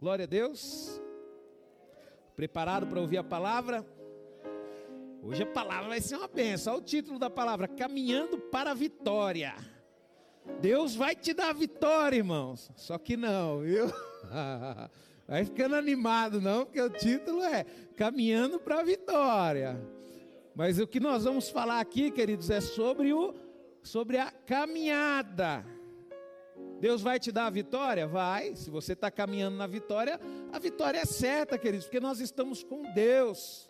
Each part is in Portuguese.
Glória a Deus. Preparado para ouvir a palavra? Hoje a palavra vai ser uma benção. Olha o título da palavra: Caminhando para a Vitória. Deus vai te dar vitória, irmãos. Só que não, viu? Vai ficando animado, não, porque o título é Caminhando para a Vitória. Mas o que nós vamos falar aqui, queridos, é sobre o sobre a caminhada. Deus vai te dar a vitória? Vai. Se você está caminhando na vitória, a vitória é certa, queridos, porque nós estamos com Deus.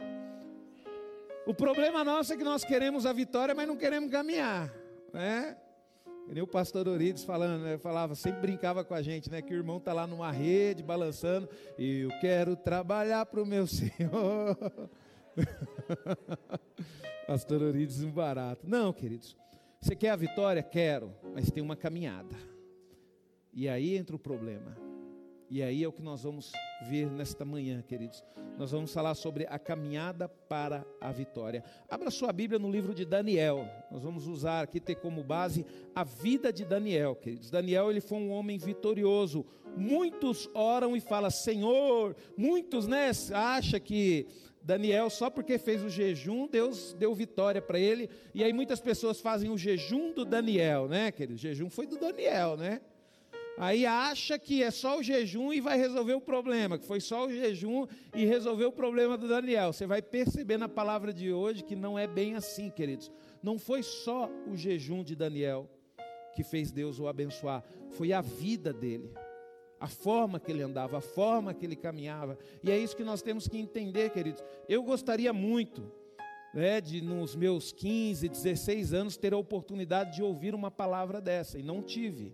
O problema nosso é que nós queremos a vitória, mas não queremos caminhar, né? O pastor Orides falando, né, falava, sempre brincava com a gente, né? Que o irmão está lá numa rede balançando, e eu quero trabalhar para o meu Senhor. pastor Orides, um barato. Não, queridos, você quer a vitória? Quero, mas tem uma caminhada. E aí entra o problema. E aí é o que nós vamos ver nesta manhã, queridos. Nós vamos falar sobre a caminhada para a vitória. Abra sua Bíblia no livro de Daniel. Nós vamos usar aqui ter como base a vida de Daniel, queridos. Daniel ele foi um homem vitorioso. Muitos oram e falam: "Senhor", muitos, né, acha que Daniel, só porque fez o jejum, Deus deu vitória para ele. E aí muitas pessoas fazem o jejum do Daniel, né, querido? O jejum foi do Daniel, né? Aí acha que é só o jejum e vai resolver o problema, que foi só o jejum e resolveu o problema do Daniel. Você vai perceber na palavra de hoje que não é bem assim, queridos. Não foi só o jejum de Daniel que fez Deus o abençoar, foi a vida dele. A forma que ele andava, a forma que ele caminhava. E é isso que nós temos que entender, queridos. Eu gostaria muito né, de nos meus 15, 16 anos ter a oportunidade de ouvir uma palavra dessa, e não tive.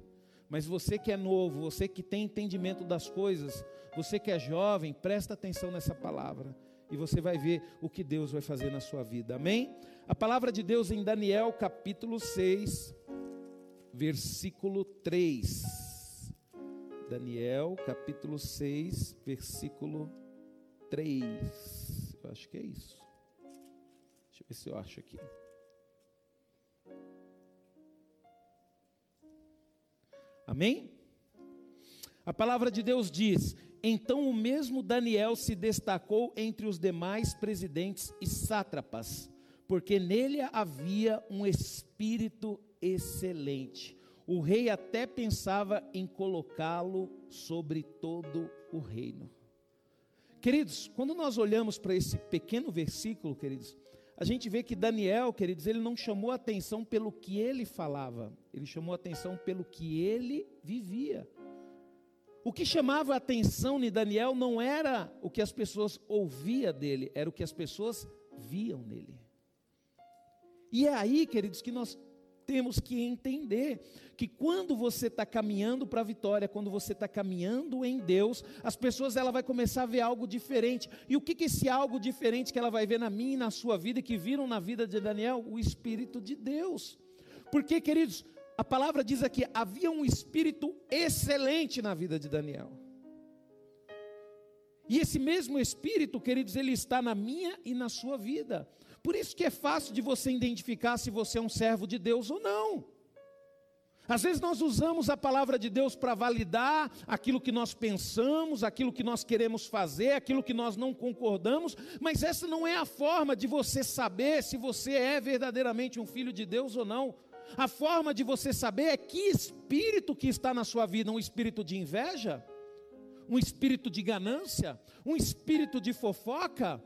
Mas você que é novo, você que tem entendimento das coisas, você que é jovem, presta atenção nessa palavra e você vai ver o que Deus vai fazer na sua vida. Amém? A palavra de Deus em Daniel capítulo 6, versículo 3. Daniel capítulo 6, versículo 3. Eu acho que é isso. Deixa eu ver se eu acho aqui. Amém? A palavra de Deus diz: Então o mesmo Daniel se destacou entre os demais presidentes e sátrapas, porque nele havia um espírito excelente. O rei até pensava em colocá-lo sobre todo o reino. Queridos, quando nós olhamos para esse pequeno versículo, queridos, a gente vê que Daniel, queridos, ele não chamou atenção pelo que ele falava, ele chamou atenção pelo que ele vivia. O que chamava a atenção de Daniel não era o que as pessoas ouviam dele, era o que as pessoas viam nele. E é aí, queridos, que nós temos que entender que quando você está caminhando para a vitória, quando você está caminhando em Deus, as pessoas ela vai começar a ver algo diferente. E o que, que esse algo diferente que ela vai ver na minha e na sua vida, que viram na vida de Daniel? O Espírito de Deus. Porque, queridos, a palavra diz aqui: havia um espírito excelente na vida de Daniel. E esse mesmo espírito, queridos, ele está na minha e na sua vida. Por isso que é fácil de você identificar se você é um servo de Deus ou não. Às vezes nós usamos a palavra de Deus para validar aquilo que nós pensamos, aquilo que nós queremos fazer, aquilo que nós não concordamos, mas essa não é a forma de você saber se você é verdadeiramente um filho de Deus ou não. A forma de você saber é que espírito que está na sua vida, um espírito de inveja, um espírito de ganância, um espírito de fofoca,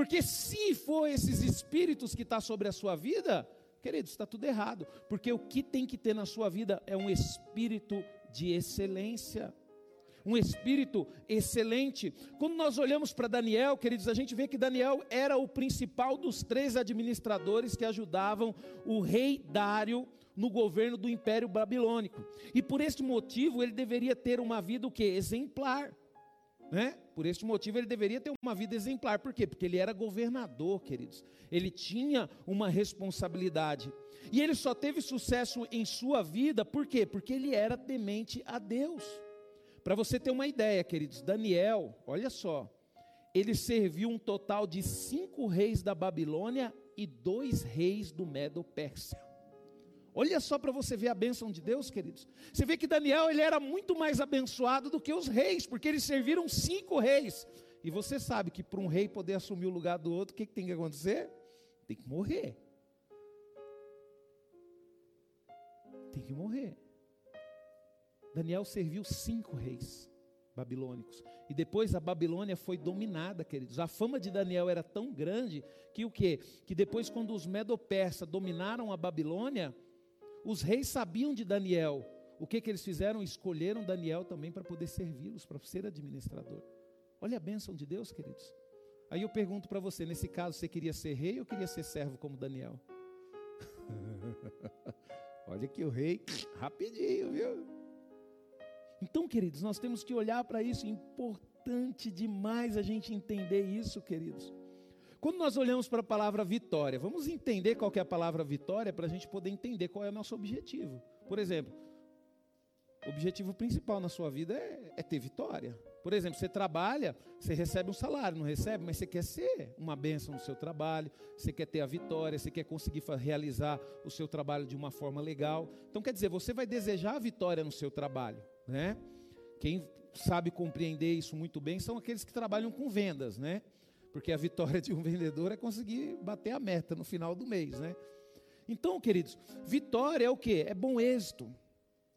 porque se for esses espíritos que está sobre a sua vida, queridos, está tudo errado. Porque o que tem que ter na sua vida é um espírito de excelência. Um espírito excelente. Quando nós olhamos para Daniel, queridos, a gente vê que Daniel era o principal dos três administradores que ajudavam o rei Dário no governo do Império Babilônico. E por este motivo ele deveria ter uma vida o que? Exemplar. Né? Por este motivo ele deveria ter uma vida exemplar. Por quê? Porque ele era governador, queridos. Ele tinha uma responsabilidade. E ele só teve sucesso em sua vida, por quê? Porque ele era temente a Deus. Para você ter uma ideia, queridos, Daniel, olha só, ele serviu um total de cinco reis da Babilônia e dois reis do Medo-Pérsia. Olha só para você ver a bênção de Deus, queridos. Você vê que Daniel ele era muito mais abençoado do que os reis, porque eles serviram cinco reis. E você sabe que para um rei poder assumir o lugar do outro, o que, que tem que acontecer? Tem que morrer. Tem que morrer. Daniel serviu cinco reis babilônicos. E depois a Babilônia foi dominada, queridos. A fama de Daniel era tão grande que o quê? Que depois quando os medo-persas dominaram a Babilônia, os reis sabiam de Daniel. O que, que eles fizeram? Escolheram Daniel também para poder servi-los, para ser administrador. Olha a bênção de Deus, queridos. Aí eu pergunto para você: nesse caso, você queria ser rei ou queria ser servo como Daniel? Olha que o rei, rapidinho, viu? Então, queridos, nós temos que olhar para isso. É importante demais a gente entender isso, queridos. Quando nós olhamos para a palavra vitória, vamos entender qual é a palavra vitória para a gente poder entender qual é o nosso objetivo. Por exemplo, o objetivo principal na sua vida é, é ter vitória. Por exemplo, você trabalha, você recebe um salário, não recebe, mas você quer ser uma bênção no seu trabalho, você quer ter a vitória, você quer conseguir realizar o seu trabalho de uma forma legal. Então, quer dizer, você vai desejar a vitória no seu trabalho, né? Quem sabe compreender isso muito bem são aqueles que trabalham com vendas, né? Porque a vitória de um vendedor é conseguir bater a meta no final do mês, né? Então, queridos, vitória é o que? É bom êxito,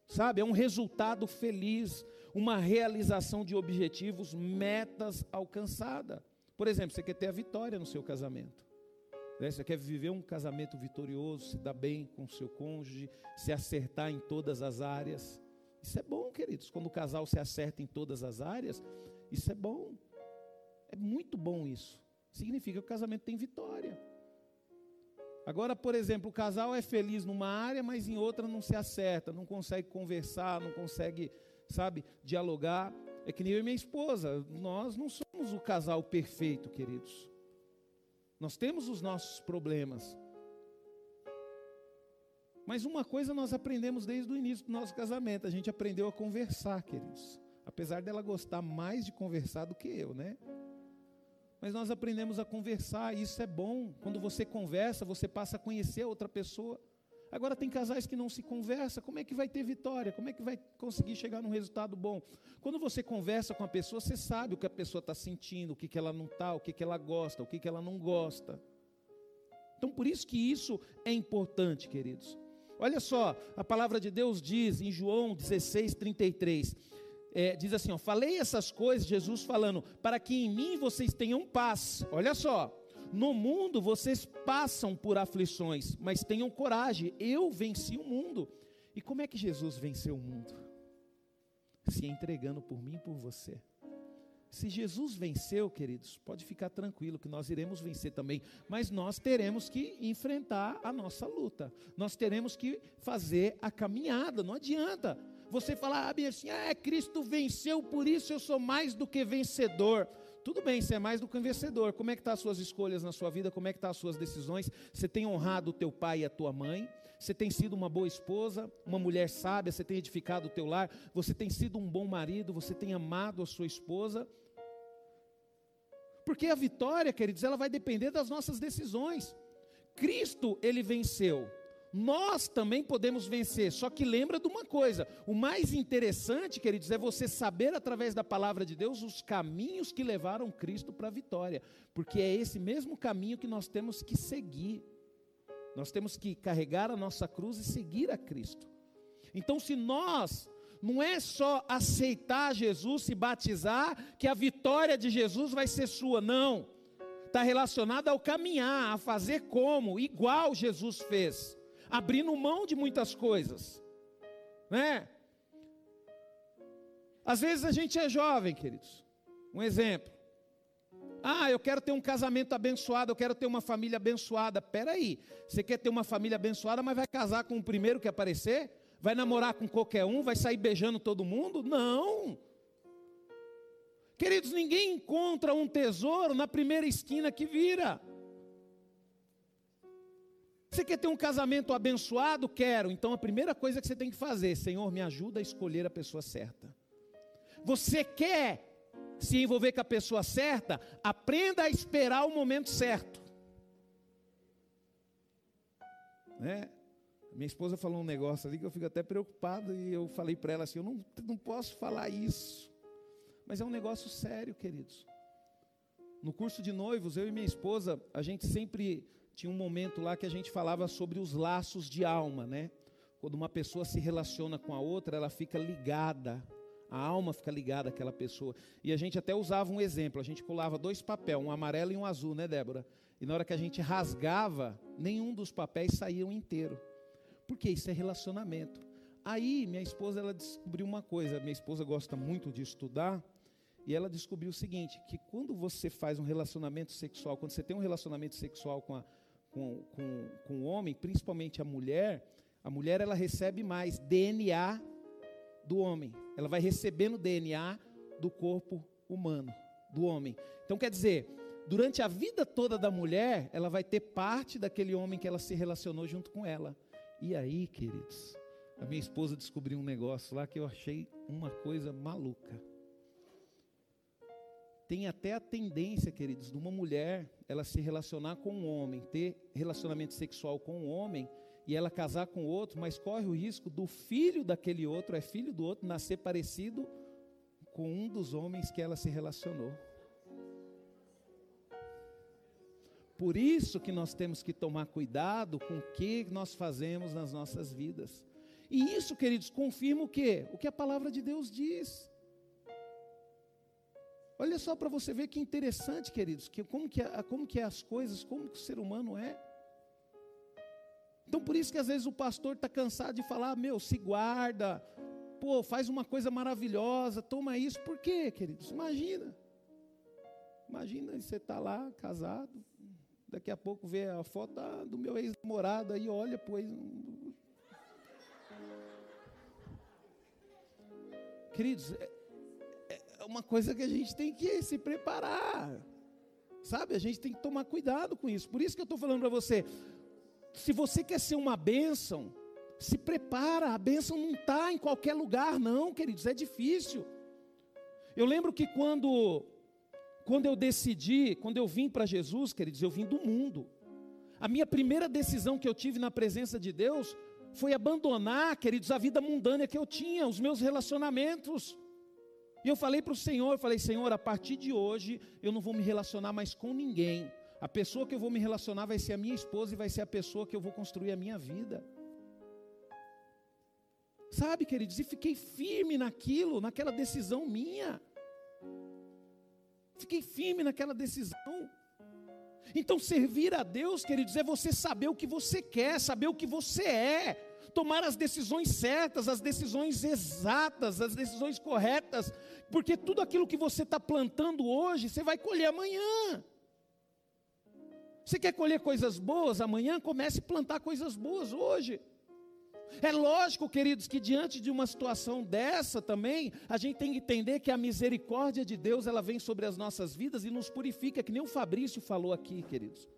sabe? É um resultado feliz, uma realização de objetivos, metas alcançadas. Por exemplo, você quer ter a vitória no seu casamento. Né? Você quer viver um casamento vitorioso, se dar bem com o seu cônjuge, se acertar em todas as áreas. Isso é bom, queridos. Quando o casal se acerta em todas as áreas, isso é bom. É muito bom isso. Significa que o casamento tem vitória. Agora, por exemplo, o casal é feliz numa área, mas em outra não se acerta, não consegue conversar, não consegue, sabe, dialogar. É que nem eu e minha esposa, nós não somos o casal perfeito, queridos. Nós temos os nossos problemas. Mas uma coisa nós aprendemos desde o início do nosso casamento, a gente aprendeu a conversar, queridos. Apesar dela gostar mais de conversar do que eu, né? Mas nós aprendemos a conversar, e isso é bom. Quando você conversa, você passa a conhecer outra pessoa. Agora tem casais que não se conversa, como é que vai ter vitória? Como é que vai conseguir chegar num resultado bom? Quando você conversa com a pessoa, você sabe o que a pessoa está sentindo, o que, que ela não está, o que, que ela gosta, o que, que ela não gosta. Então por isso que isso é importante, queridos. Olha só, a palavra de Deus diz em João 16, 33: é, diz assim: ó, falei essas coisas, Jesus falando, para que em mim vocês tenham paz. Olha só, no mundo vocês passam por aflições, mas tenham coragem, eu venci o mundo. E como é que Jesus venceu o mundo? Se entregando por mim e por você. Se Jesus venceu, queridos, pode ficar tranquilo que nós iremos vencer também, mas nós teremos que enfrentar a nossa luta, nós teremos que fazer a caminhada, não adianta você falar ah, assim, ah, Cristo venceu, por isso eu sou mais do que vencedor. Tudo bem, você é mais do que vencedor. Como é que estão tá as suas escolhas na sua vida? Como é que estão tá as suas decisões? Você tem honrado o teu pai e a tua mãe? Você tem sido uma boa esposa, uma mulher sábia? Você tem edificado o teu lar? Você tem sido um bom marido? Você tem amado a sua esposa? Porque a vitória, queridos, ela vai depender das nossas decisões. Cristo, ele venceu nós também podemos vencer. Só que lembra de uma coisa: o mais interessante, queridos, é você saber através da palavra de Deus os caminhos que levaram Cristo para a vitória, porque é esse mesmo caminho que nós temos que seguir. Nós temos que carregar a nossa cruz e seguir a Cristo. Então, se nós não é só aceitar Jesus, se batizar, que a vitória de Jesus vai ser sua, não. Está relacionada ao caminhar, a fazer como, igual Jesus fez abrindo mão de muitas coisas, né? Às vezes a gente é jovem, queridos. Um exemplo. Ah, eu quero ter um casamento abençoado, eu quero ter uma família abençoada. Pera aí, você quer ter uma família abençoada, mas vai casar com o primeiro que aparecer? Vai namorar com qualquer um? Vai sair beijando todo mundo? Não. Queridos, ninguém encontra um tesouro na primeira esquina que vira. Você quer ter um casamento abençoado? Quero. Então a primeira coisa que você tem que fazer, Senhor, me ajuda a escolher a pessoa certa. Você quer se envolver com a pessoa certa? Aprenda a esperar o momento certo. Né? Minha esposa falou um negócio ali que eu fico até preocupado e eu falei para ela assim: eu não, não posso falar isso. Mas é um negócio sério, queridos. No curso de noivos, eu e minha esposa, a gente sempre tinha um momento lá que a gente falava sobre os laços de alma, né? Quando uma pessoa se relaciona com a outra, ela fica ligada, a alma fica ligada àquela pessoa. E a gente até usava um exemplo, a gente colava dois papéis, um amarelo e um azul, né, Débora? E na hora que a gente rasgava, nenhum dos papéis saíam inteiro. Porque isso é relacionamento. Aí minha esposa ela descobriu uma coisa, minha esposa gosta muito de estudar, e ela descobriu o seguinte: que quando você faz um relacionamento sexual, quando você tem um relacionamento sexual com, a, com, com, com o homem, principalmente a mulher, a mulher ela recebe mais DNA do homem. Ela vai recebendo DNA do corpo humano, do homem. Então quer dizer, durante a vida toda da mulher, ela vai ter parte daquele homem que ela se relacionou junto com ela. E aí, queridos, a minha esposa descobriu um negócio lá que eu achei uma coisa maluca tem até a tendência, queridos, de uma mulher ela se relacionar com um homem, ter relacionamento sexual com um homem e ela casar com outro, mas corre o risco do filho daquele outro, é filho do outro, nascer parecido com um dos homens que ela se relacionou. Por isso que nós temos que tomar cuidado com o que nós fazemos nas nossas vidas. E isso, queridos, confirma o que? O que a palavra de Deus diz. Olha só para você ver que interessante, queridos, que como que, é, como que é as coisas, como que o ser humano é. Então por isso que às vezes o pastor está cansado de falar, meu, se guarda, pô, faz uma coisa maravilhosa, toma isso. Por quê, queridos? Imagina. Imagina você está lá, casado, daqui a pouco vê a foto do meu ex-namorado aí, olha, pois. Queridos, é uma coisa que a gente tem que se preparar. Sabe? A gente tem que tomar cuidado com isso. Por isso que eu estou falando para você. Se você quer ser uma bênção, se prepara. A bênção não está em qualquer lugar, não, queridos. É difícil. Eu lembro que quando, quando eu decidi, quando eu vim para Jesus, queridos, eu vim do mundo. A minha primeira decisão que eu tive na presença de Deus foi abandonar, queridos, a vida mundana que eu tinha, os meus relacionamentos. E eu falei para o Senhor, eu falei, Senhor, a partir de hoje eu não vou me relacionar mais com ninguém. A pessoa que eu vou me relacionar vai ser a minha esposa e vai ser a pessoa que eu vou construir a minha vida. Sabe, queridos, e fiquei firme naquilo, naquela decisão minha. Fiquei firme naquela decisão. Então, servir a Deus, queridos, é você saber o que você quer, saber o que você é tomar as decisões certas, as decisões exatas, as decisões corretas, porque tudo aquilo que você está plantando hoje, você vai colher amanhã. Você quer colher coisas boas amanhã? Comece a plantar coisas boas hoje. É lógico, queridos, que diante de uma situação dessa também, a gente tem que entender que a misericórdia de Deus, ela vem sobre as nossas vidas e nos purifica, que nem o Fabrício falou aqui, queridos.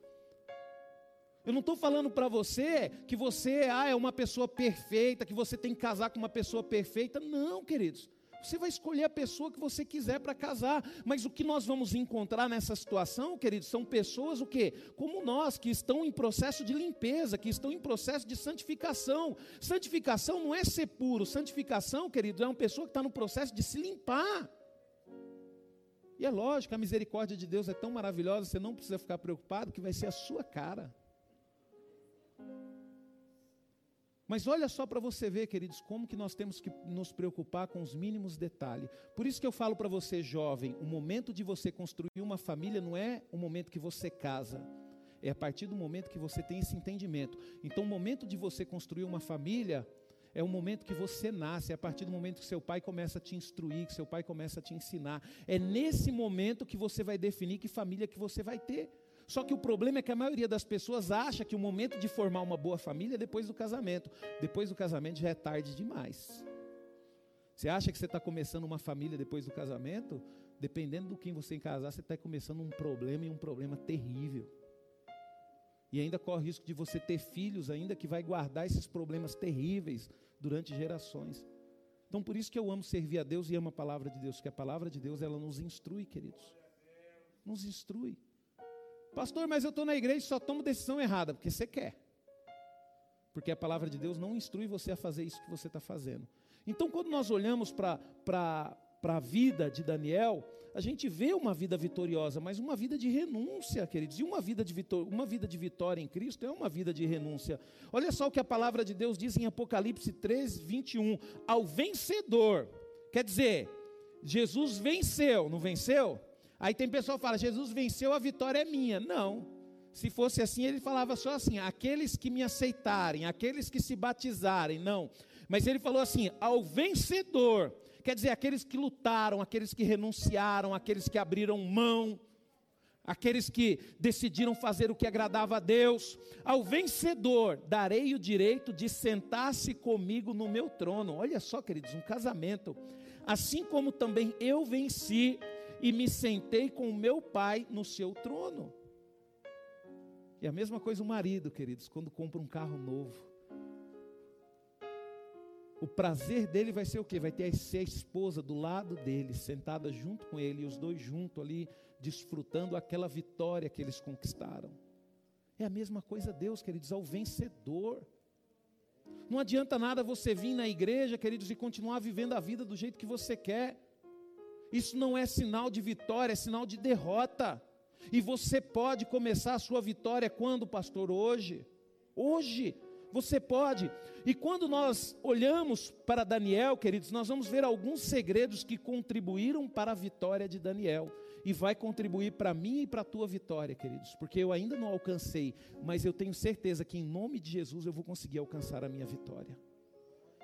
Eu não estou falando para você que você ah, é uma pessoa perfeita, que você tem que casar com uma pessoa perfeita. Não, queridos. Você vai escolher a pessoa que você quiser para casar. Mas o que nós vamos encontrar nessa situação, queridos, são pessoas o quê? Como nós, que estão em processo de limpeza, que estão em processo de santificação. Santificação não é ser puro. Santificação, queridos, é uma pessoa que está no processo de se limpar. E é lógico, a misericórdia de Deus é tão maravilhosa, você não precisa ficar preocupado que vai ser a sua cara. Mas olha só para você ver, queridos, como que nós temos que nos preocupar com os mínimos detalhes. Por isso que eu falo para você, jovem, o momento de você construir uma família não é o momento que você casa. É a partir do momento que você tem esse entendimento. Então, o momento de você construir uma família é o momento que você nasce, é a partir do momento que seu pai começa a te instruir, que seu pai começa a te ensinar. É nesse momento que você vai definir que família que você vai ter. Só que o problema é que a maioria das pessoas acha que o momento de formar uma boa família é depois do casamento. Depois do casamento já é tarde demais. Você acha que você está começando uma família depois do casamento? Dependendo do quem você casar, você está começando um problema e um problema terrível. E ainda corre o risco de você ter filhos ainda que vai guardar esses problemas terríveis durante gerações. Então por isso que eu amo servir a Deus e amo a palavra de Deus, porque a palavra de Deus ela nos instrui, queridos. Nos instrui. Pastor, mas eu estou na igreja e só tomo decisão errada, porque você quer. Porque a palavra de Deus não instrui você a fazer isso que você está fazendo. Então, quando nós olhamos para a vida de Daniel, a gente vê uma vida vitoriosa, mas uma vida de renúncia, queridos. E uma vida de, vitor uma vida de vitória em Cristo é uma vida de renúncia. Olha só o que a palavra de Deus diz em Apocalipse 3, 21. Ao vencedor, quer dizer, Jesus venceu, não venceu? Aí tem pessoal que fala, Jesus venceu, a vitória é minha. Não. Se fosse assim, ele falava só assim: aqueles que me aceitarem, aqueles que se batizarem. Não. Mas ele falou assim: ao vencedor Quer dizer, aqueles que lutaram, aqueles que renunciaram, aqueles que abriram mão, aqueles que decidiram fazer o que agradava a Deus. Ao vencedor, darei o direito de sentar-se comigo no meu trono. Olha só, queridos, um casamento. Assim como também eu venci e me sentei com o meu pai no seu trono. E a mesma coisa o marido, queridos, quando compra um carro novo o prazer dele vai ser o quê? Vai ter a esposa do lado dele, sentada junto com ele, e os dois juntos ali, desfrutando aquela vitória que eles conquistaram. É a mesma coisa Deus, queridos, ao vencedor. Não adianta nada você vir na igreja, queridos, e continuar vivendo a vida do jeito que você quer. Isso não é sinal de vitória, é sinal de derrota. E você pode começar a sua vitória quando, pastor? Hoje. Hoje. Você pode. E quando nós olhamos para Daniel, queridos, nós vamos ver alguns segredos que contribuíram para a vitória de Daniel. E vai contribuir para mim e para a tua vitória, queridos. Porque eu ainda não alcancei, mas eu tenho certeza que em nome de Jesus eu vou conseguir alcançar a minha vitória.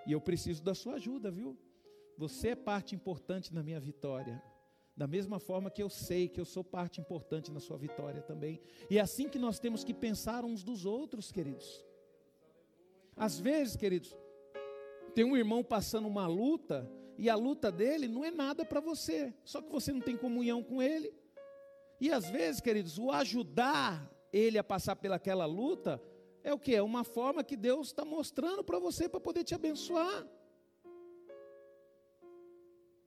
E eu preciso da sua ajuda, viu? Você é parte importante na minha vitória. Da mesma forma que eu sei que eu sou parte importante na sua vitória também. E é assim que nós temos que pensar uns dos outros, queridos. Às vezes, queridos, tem um irmão passando uma luta e a luta dele não é nada para você, só que você não tem comunhão com ele. E às vezes, queridos, o ajudar ele a passar pelaquela luta é o que? É uma forma que Deus está mostrando para você para poder te abençoar.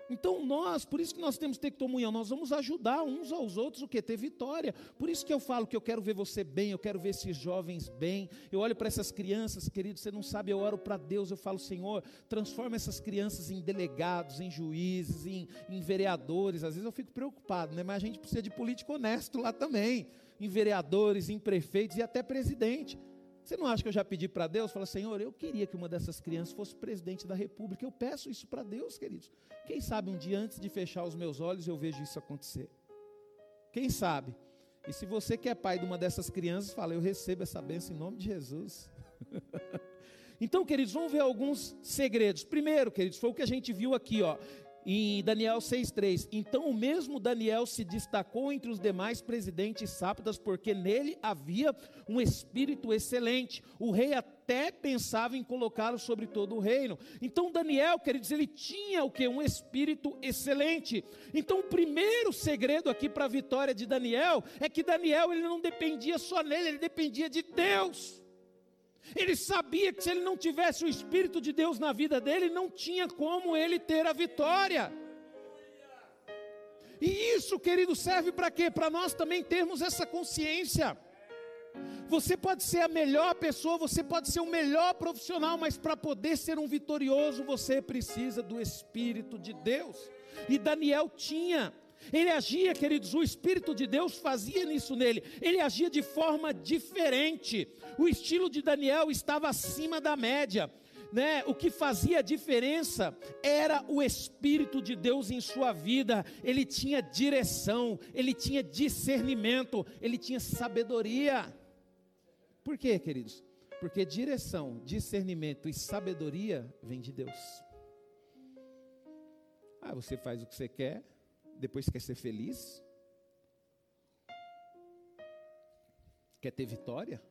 Então nós, por isso que nós temos que ter comunhão, nós vamos ajudar uns aos outros o que? Ter vitória. Por isso que eu falo que eu quero ver você bem, eu quero ver esses jovens bem. Eu olho para essas crianças, querido, você não sabe, eu oro para Deus, eu falo, Senhor, transforma essas crianças em delegados, em juízes, em, em vereadores. Às vezes eu fico preocupado, né? mas a gente precisa de político honesto lá também, em vereadores, em prefeitos e até presidente. Você não acha que eu já pedi para Deus? Fala, Senhor, eu queria que uma dessas crianças fosse presidente da república. Eu peço isso para Deus, queridos. Quem sabe um dia antes de fechar os meus olhos eu vejo isso acontecer. Quem sabe? E se você que é pai de uma dessas crianças, fala, eu recebo essa bênção em nome de Jesus. então, queridos, vamos ver alguns segredos. Primeiro, queridos, foi o que a gente viu aqui, ó em Daniel 6,3: Então o mesmo Daniel se destacou entre os demais presidentes sábadas, porque nele havia um espírito excelente. O rei até pensava em colocá-lo sobre todo o reino. Então Daniel, queridos, ele tinha o que? Um espírito excelente. Então o primeiro segredo aqui para a vitória de Daniel é que Daniel ele não dependia só nele, ele dependia de Deus. Ele sabia que se ele não tivesse o Espírito de Deus na vida dele, não tinha como ele ter a vitória. E isso, querido, serve para quê? Para nós também termos essa consciência. Você pode ser a melhor pessoa, você pode ser o melhor profissional, mas para poder ser um vitorioso, você precisa do Espírito de Deus. E Daniel tinha. Ele agia, queridos, o Espírito de Deus fazia nisso nele. Ele agia de forma diferente. O estilo de Daniel estava acima da média. Né, o que fazia a diferença era o Espírito de Deus em sua vida. Ele tinha direção, ele tinha discernimento, ele tinha sabedoria. Por quê, queridos? Porque direção, discernimento e sabedoria vem de Deus. Ah, você faz o que você quer, depois quer ser feliz? Quer ter vitória?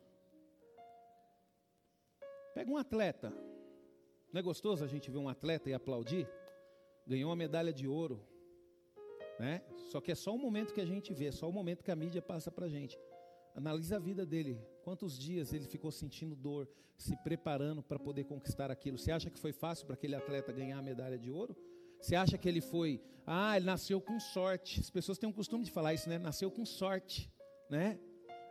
Pega um atleta. Não é gostoso a gente ver um atleta e aplaudir? Ganhou uma medalha de ouro. Né? Só que é só um momento que a gente vê, só o momento que a mídia passa para a gente. Analisa a vida dele. Quantos dias ele ficou sentindo dor, se preparando para poder conquistar aquilo? Você acha que foi fácil para aquele atleta ganhar a medalha de ouro? Você acha que ele foi, ah, ele nasceu com sorte. As pessoas têm o costume de falar isso, né? Nasceu com sorte, né?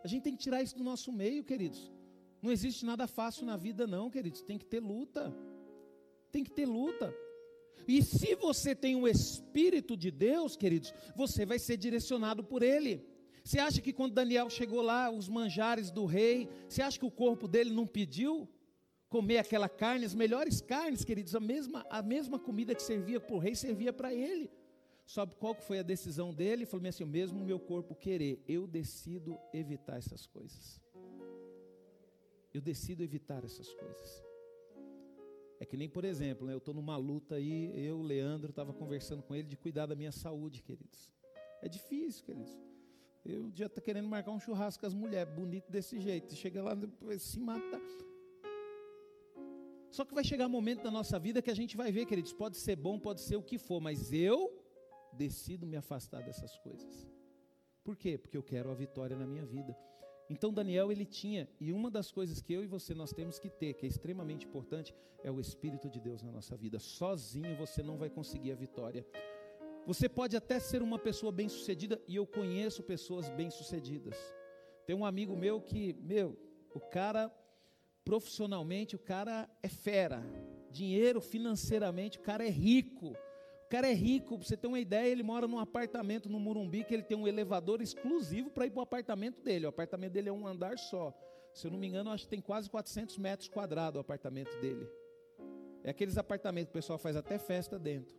A gente tem que tirar isso do nosso meio, queridos. Não existe nada fácil na vida, não, queridos. Tem que ter luta. Tem que ter luta. E se você tem o Espírito de Deus, queridos, você vai ser direcionado por Ele. Você acha que quando Daniel chegou lá, os manjares do rei, você acha que o corpo dele não pediu comer aquela carne, as melhores carnes, queridos, a mesma, a mesma comida que servia para o rei servia para ele. Sabe qual foi a decisão dele? Ele falou assim: mesmo o meu corpo querer, eu decido evitar essas coisas. Eu decido evitar essas coisas. É que nem, por exemplo, né, eu estou numa luta aí, eu, Leandro, estava conversando com ele de cuidar da minha saúde, queridos. É difícil, queridos. Eu já estou querendo marcar um churrasco com as mulheres, bonito desse jeito. Chega lá, se mata. Só que vai chegar um momento na nossa vida que a gente vai ver, queridos, pode ser bom, pode ser o que for, mas eu decido me afastar dessas coisas. Por quê? Porque eu quero a vitória na minha vida. Então Daniel ele tinha, e uma das coisas que eu e você nós temos que ter, que é extremamente importante, é o Espírito de Deus na nossa vida. Sozinho você não vai conseguir a vitória. Você pode até ser uma pessoa bem-sucedida, e eu conheço pessoas bem-sucedidas. Tem um amigo meu que, meu, o cara, profissionalmente, o cara é fera. Dinheiro, financeiramente, o cara é rico cara é rico, para você ter uma ideia, ele mora num apartamento no Murumbi que ele tem um elevador exclusivo para ir para o apartamento dele. O apartamento dele é um andar só. Se eu não me engano, acho que tem quase 400 metros quadrados o apartamento dele. É aqueles apartamentos que o pessoal faz até festa dentro.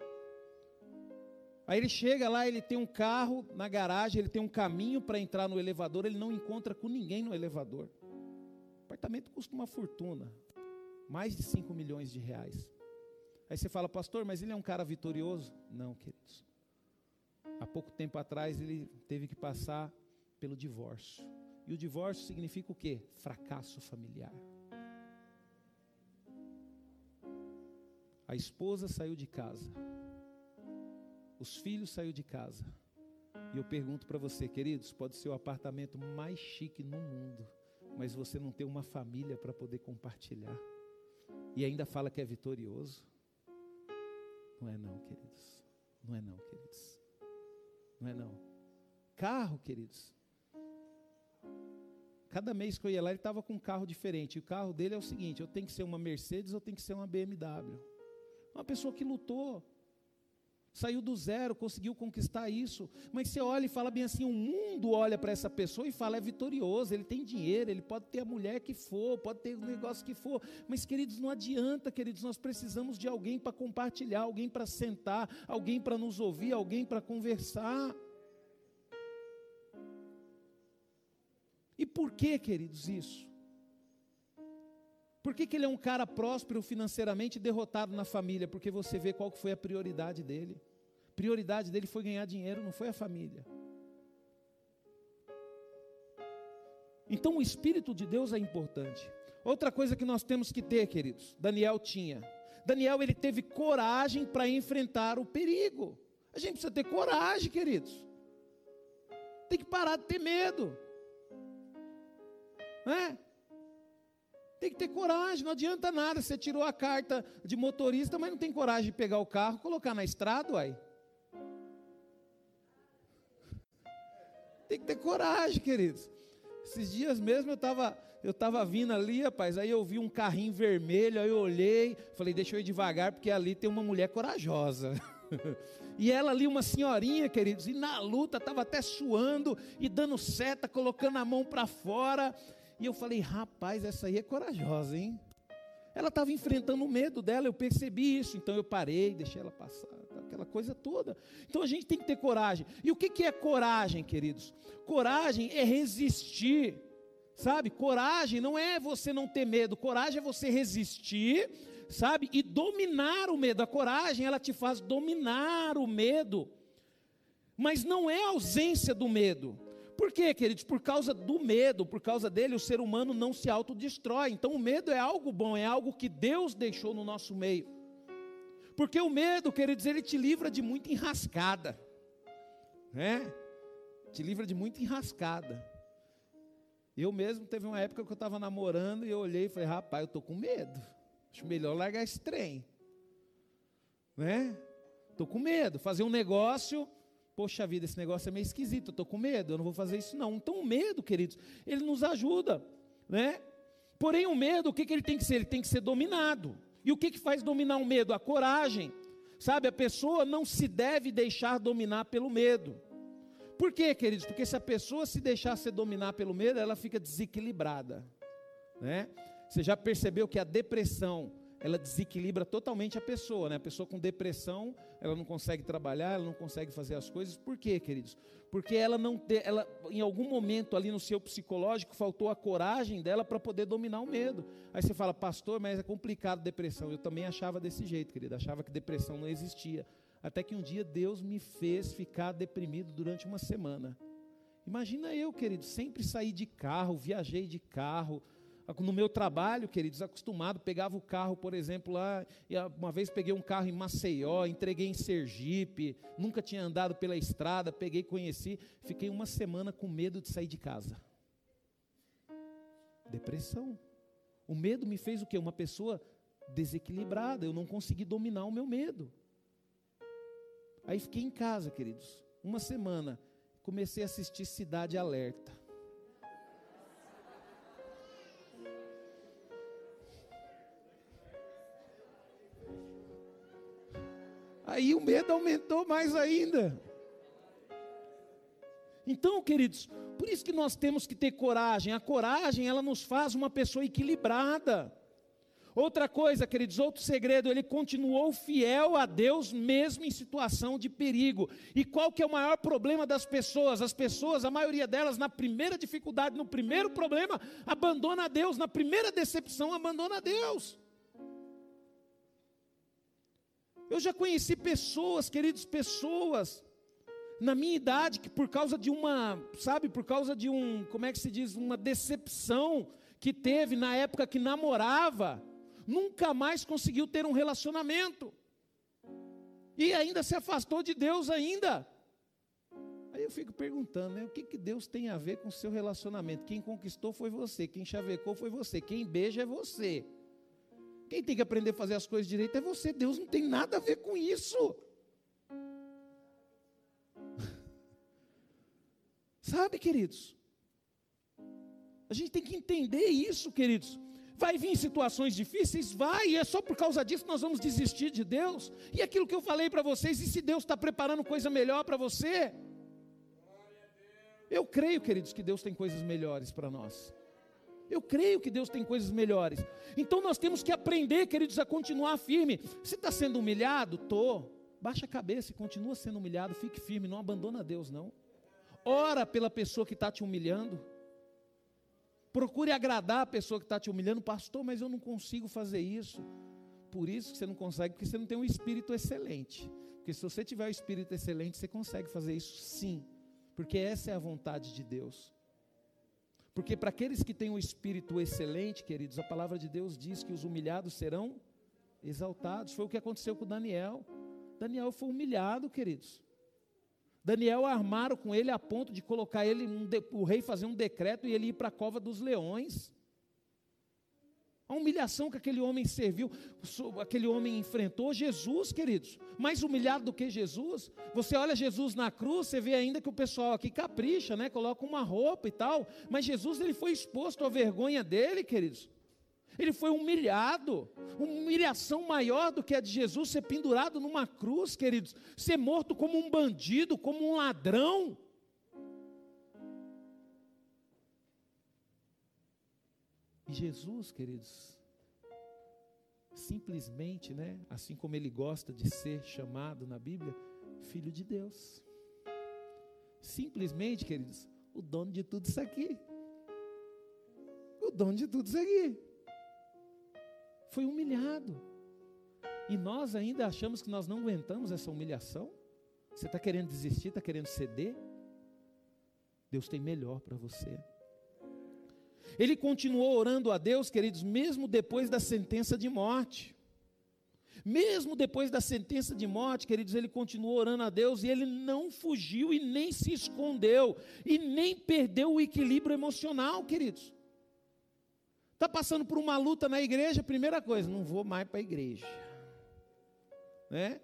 Aí ele chega lá, ele tem um carro na garagem, ele tem um caminho para entrar no elevador, ele não encontra com ninguém no elevador. Apartamento custa uma fortuna, mais de 5 milhões de reais. Aí você fala, pastor, mas ele é um cara vitorioso? Não, queridos. Há pouco tempo atrás ele teve que passar pelo divórcio. E o divórcio significa o quê? Fracasso familiar. A esposa saiu de casa. Os filhos saíram de casa. E eu pergunto para você, queridos, pode ser o apartamento mais chique no mundo, mas você não tem uma família para poder compartilhar. E ainda fala que é vitorioso. Não é não, queridos. Não é não, queridos. Não é não. Carro, queridos. Cada mês que eu ia lá, ele estava com um carro diferente. E o carro dele é o seguinte: eu tenho que ser uma Mercedes ou tenho que ser uma BMW. Uma pessoa que lutou, saiu do zero, conseguiu conquistar isso. Mas você olha e fala bem assim: o mundo olha para essa pessoa e fala, é vitorioso, ele tem dinheiro, ele pode ter a mulher que for, pode ter o negócio que for. Mas, queridos, não adianta, queridos, nós precisamos de alguém para compartilhar, alguém para sentar, alguém para nos ouvir, alguém para conversar. E por que, queridos, isso? Por que, que ele é um cara próspero financeiramente e derrotado na família? Porque você vê qual foi a prioridade dele. Prioridade dele foi ganhar dinheiro, não foi a família. Então o Espírito de Deus é importante. Outra coisa que nós temos que ter, queridos, Daniel tinha. Daniel ele teve coragem para enfrentar o perigo. A gente precisa ter coragem, queridos. Tem que parar de ter medo. Não é? Tem que ter coragem, não adianta nada. Você tirou a carta de motorista, mas não tem coragem de pegar o carro, colocar na estrada, uai. Tem que ter coragem, queridos. Esses dias mesmo eu estava eu tava vindo ali, rapaz, aí eu vi um carrinho vermelho, aí eu olhei, falei, deixa eu ir devagar, porque ali tem uma mulher corajosa. e ela ali, uma senhorinha, queridos, e na luta, estava até suando e dando seta, colocando a mão para fora. E eu falei, rapaz, essa aí é corajosa, hein? Ela estava enfrentando o medo dela, eu percebi isso, então eu parei, deixei ela passar, aquela coisa toda. Então a gente tem que ter coragem. E o que, que é coragem, queridos? Coragem é resistir, sabe? Coragem não é você não ter medo, coragem é você resistir, sabe? E dominar o medo. A coragem, ela te faz dominar o medo, mas não é a ausência do medo. Por quê, queridos? Por causa do medo, por causa dele, o ser humano não se autodestrói. Então, o medo é algo bom, é algo que Deus deixou no nosso meio. Porque o medo, queridos, ele te livra de muita enrascada, né? Te livra de muita enrascada. Eu mesmo teve uma época que eu estava namorando e eu olhei e falei, rapaz, eu estou com medo. Acho melhor largar esse trem. Né? Estou com medo. Fazer um negócio Poxa vida, esse negócio é meio esquisito, eu estou com medo, eu não vou fazer isso não. Então o medo, queridos, ele nos ajuda, né? Porém, o medo, o que, que ele tem que ser? Ele tem que ser dominado. E o que, que faz dominar o medo? A coragem. Sabe, a pessoa não se deve deixar dominar pelo medo. Por quê, queridos? Porque se a pessoa se deixar ser dominar pelo medo, ela fica desequilibrada. Né? Você já percebeu que a depressão, ela desequilibra totalmente a pessoa, né? A pessoa com depressão, ela não consegue trabalhar, ela não consegue fazer as coisas. Por quê, queridos? Porque ela não ela em algum momento ali no seu psicológico faltou a coragem dela para poder dominar o medo. Aí você fala, pastor, mas é complicado depressão. Eu também achava desse jeito, querido. Achava que depressão não existia. Até que um dia Deus me fez ficar deprimido durante uma semana. Imagina eu, querido, sempre saí de carro, viajei de carro, no meu trabalho, queridos, acostumado, pegava o carro, por exemplo, lá, e uma vez peguei um carro em Maceió, entreguei em Sergipe, nunca tinha andado pela estrada, peguei, conheci, fiquei uma semana com medo de sair de casa. Depressão. O medo me fez o quê? Uma pessoa desequilibrada, eu não consegui dominar o meu medo. Aí fiquei em casa, queridos, uma semana, comecei a assistir Cidade Alerta. Aí o medo aumentou mais ainda. Então, queridos, por isso que nós temos que ter coragem. A coragem, ela nos faz uma pessoa equilibrada. Outra coisa, queridos, outro segredo, ele continuou fiel a Deus mesmo em situação de perigo. E qual que é o maior problema das pessoas? As pessoas, a maioria delas, na primeira dificuldade, no primeiro problema, abandona a Deus, na primeira decepção, abandona a Deus. Eu já conheci pessoas, queridos, pessoas, na minha idade, que por causa de uma, sabe, por causa de um, como é que se diz, uma decepção que teve na época que namorava, nunca mais conseguiu ter um relacionamento. E ainda se afastou de Deus ainda. Aí eu fico perguntando, né, o que, que Deus tem a ver com o seu relacionamento? Quem conquistou foi você, quem chavecou foi você, quem beija é você. Quem tem que aprender a fazer as coisas direito é você. Deus não tem nada a ver com isso. Sabe, queridos? A gente tem que entender isso, queridos. Vai vir situações difíceis? Vai, e é só por causa disso que nós vamos desistir de Deus. E aquilo que eu falei para vocês, e se Deus está preparando coisa melhor para você? Eu creio, queridos, que Deus tem coisas melhores para nós. Eu creio que Deus tem coisas melhores. Então nós temos que aprender, queridos, a continuar firme. Se está sendo humilhado, tô. Baixa a cabeça e continua sendo humilhado. Fique firme, não abandona Deus, não. Ora pela pessoa que está te humilhando. Procure agradar a pessoa que está te humilhando, pastor, mas eu não consigo fazer isso. Por isso que você não consegue, porque você não tem um espírito excelente. Porque se você tiver um espírito excelente, você consegue fazer isso sim. Porque essa é a vontade de Deus. Porque para aqueles que têm um espírito excelente, queridos, a palavra de Deus diz que os humilhados serão exaltados. Foi o que aconteceu com Daniel. Daniel foi humilhado, queridos. Daniel armaram com ele a ponto de colocar ele, um o rei fazer um decreto e ele ir para a cova dos leões. A humilhação que aquele homem serviu, aquele homem enfrentou, Jesus, queridos, mais humilhado do que Jesus. Você olha Jesus na cruz, você vê ainda que o pessoal aqui capricha, né? Coloca uma roupa e tal, mas Jesus ele foi exposto à vergonha dele, queridos. Ele foi humilhado, humilhação maior do que a de Jesus ser pendurado numa cruz, queridos, ser morto como um bandido, como um ladrão. Jesus, queridos, simplesmente, né, assim como ele gosta de ser chamado na Bíblia, filho de Deus. Simplesmente, queridos, o dono de tudo isso aqui. O dono de tudo isso aqui. Foi humilhado. E nós ainda achamos que nós não aguentamos essa humilhação? Você está querendo desistir, está querendo ceder? Deus tem melhor para você. Ele continuou orando a Deus, queridos, mesmo depois da sentença de morte. Mesmo depois da sentença de morte, queridos, ele continuou orando a Deus e ele não fugiu e nem se escondeu e nem perdeu o equilíbrio emocional, queridos. Está passando por uma luta na igreja, primeira coisa, não vou mais para a igreja. Né?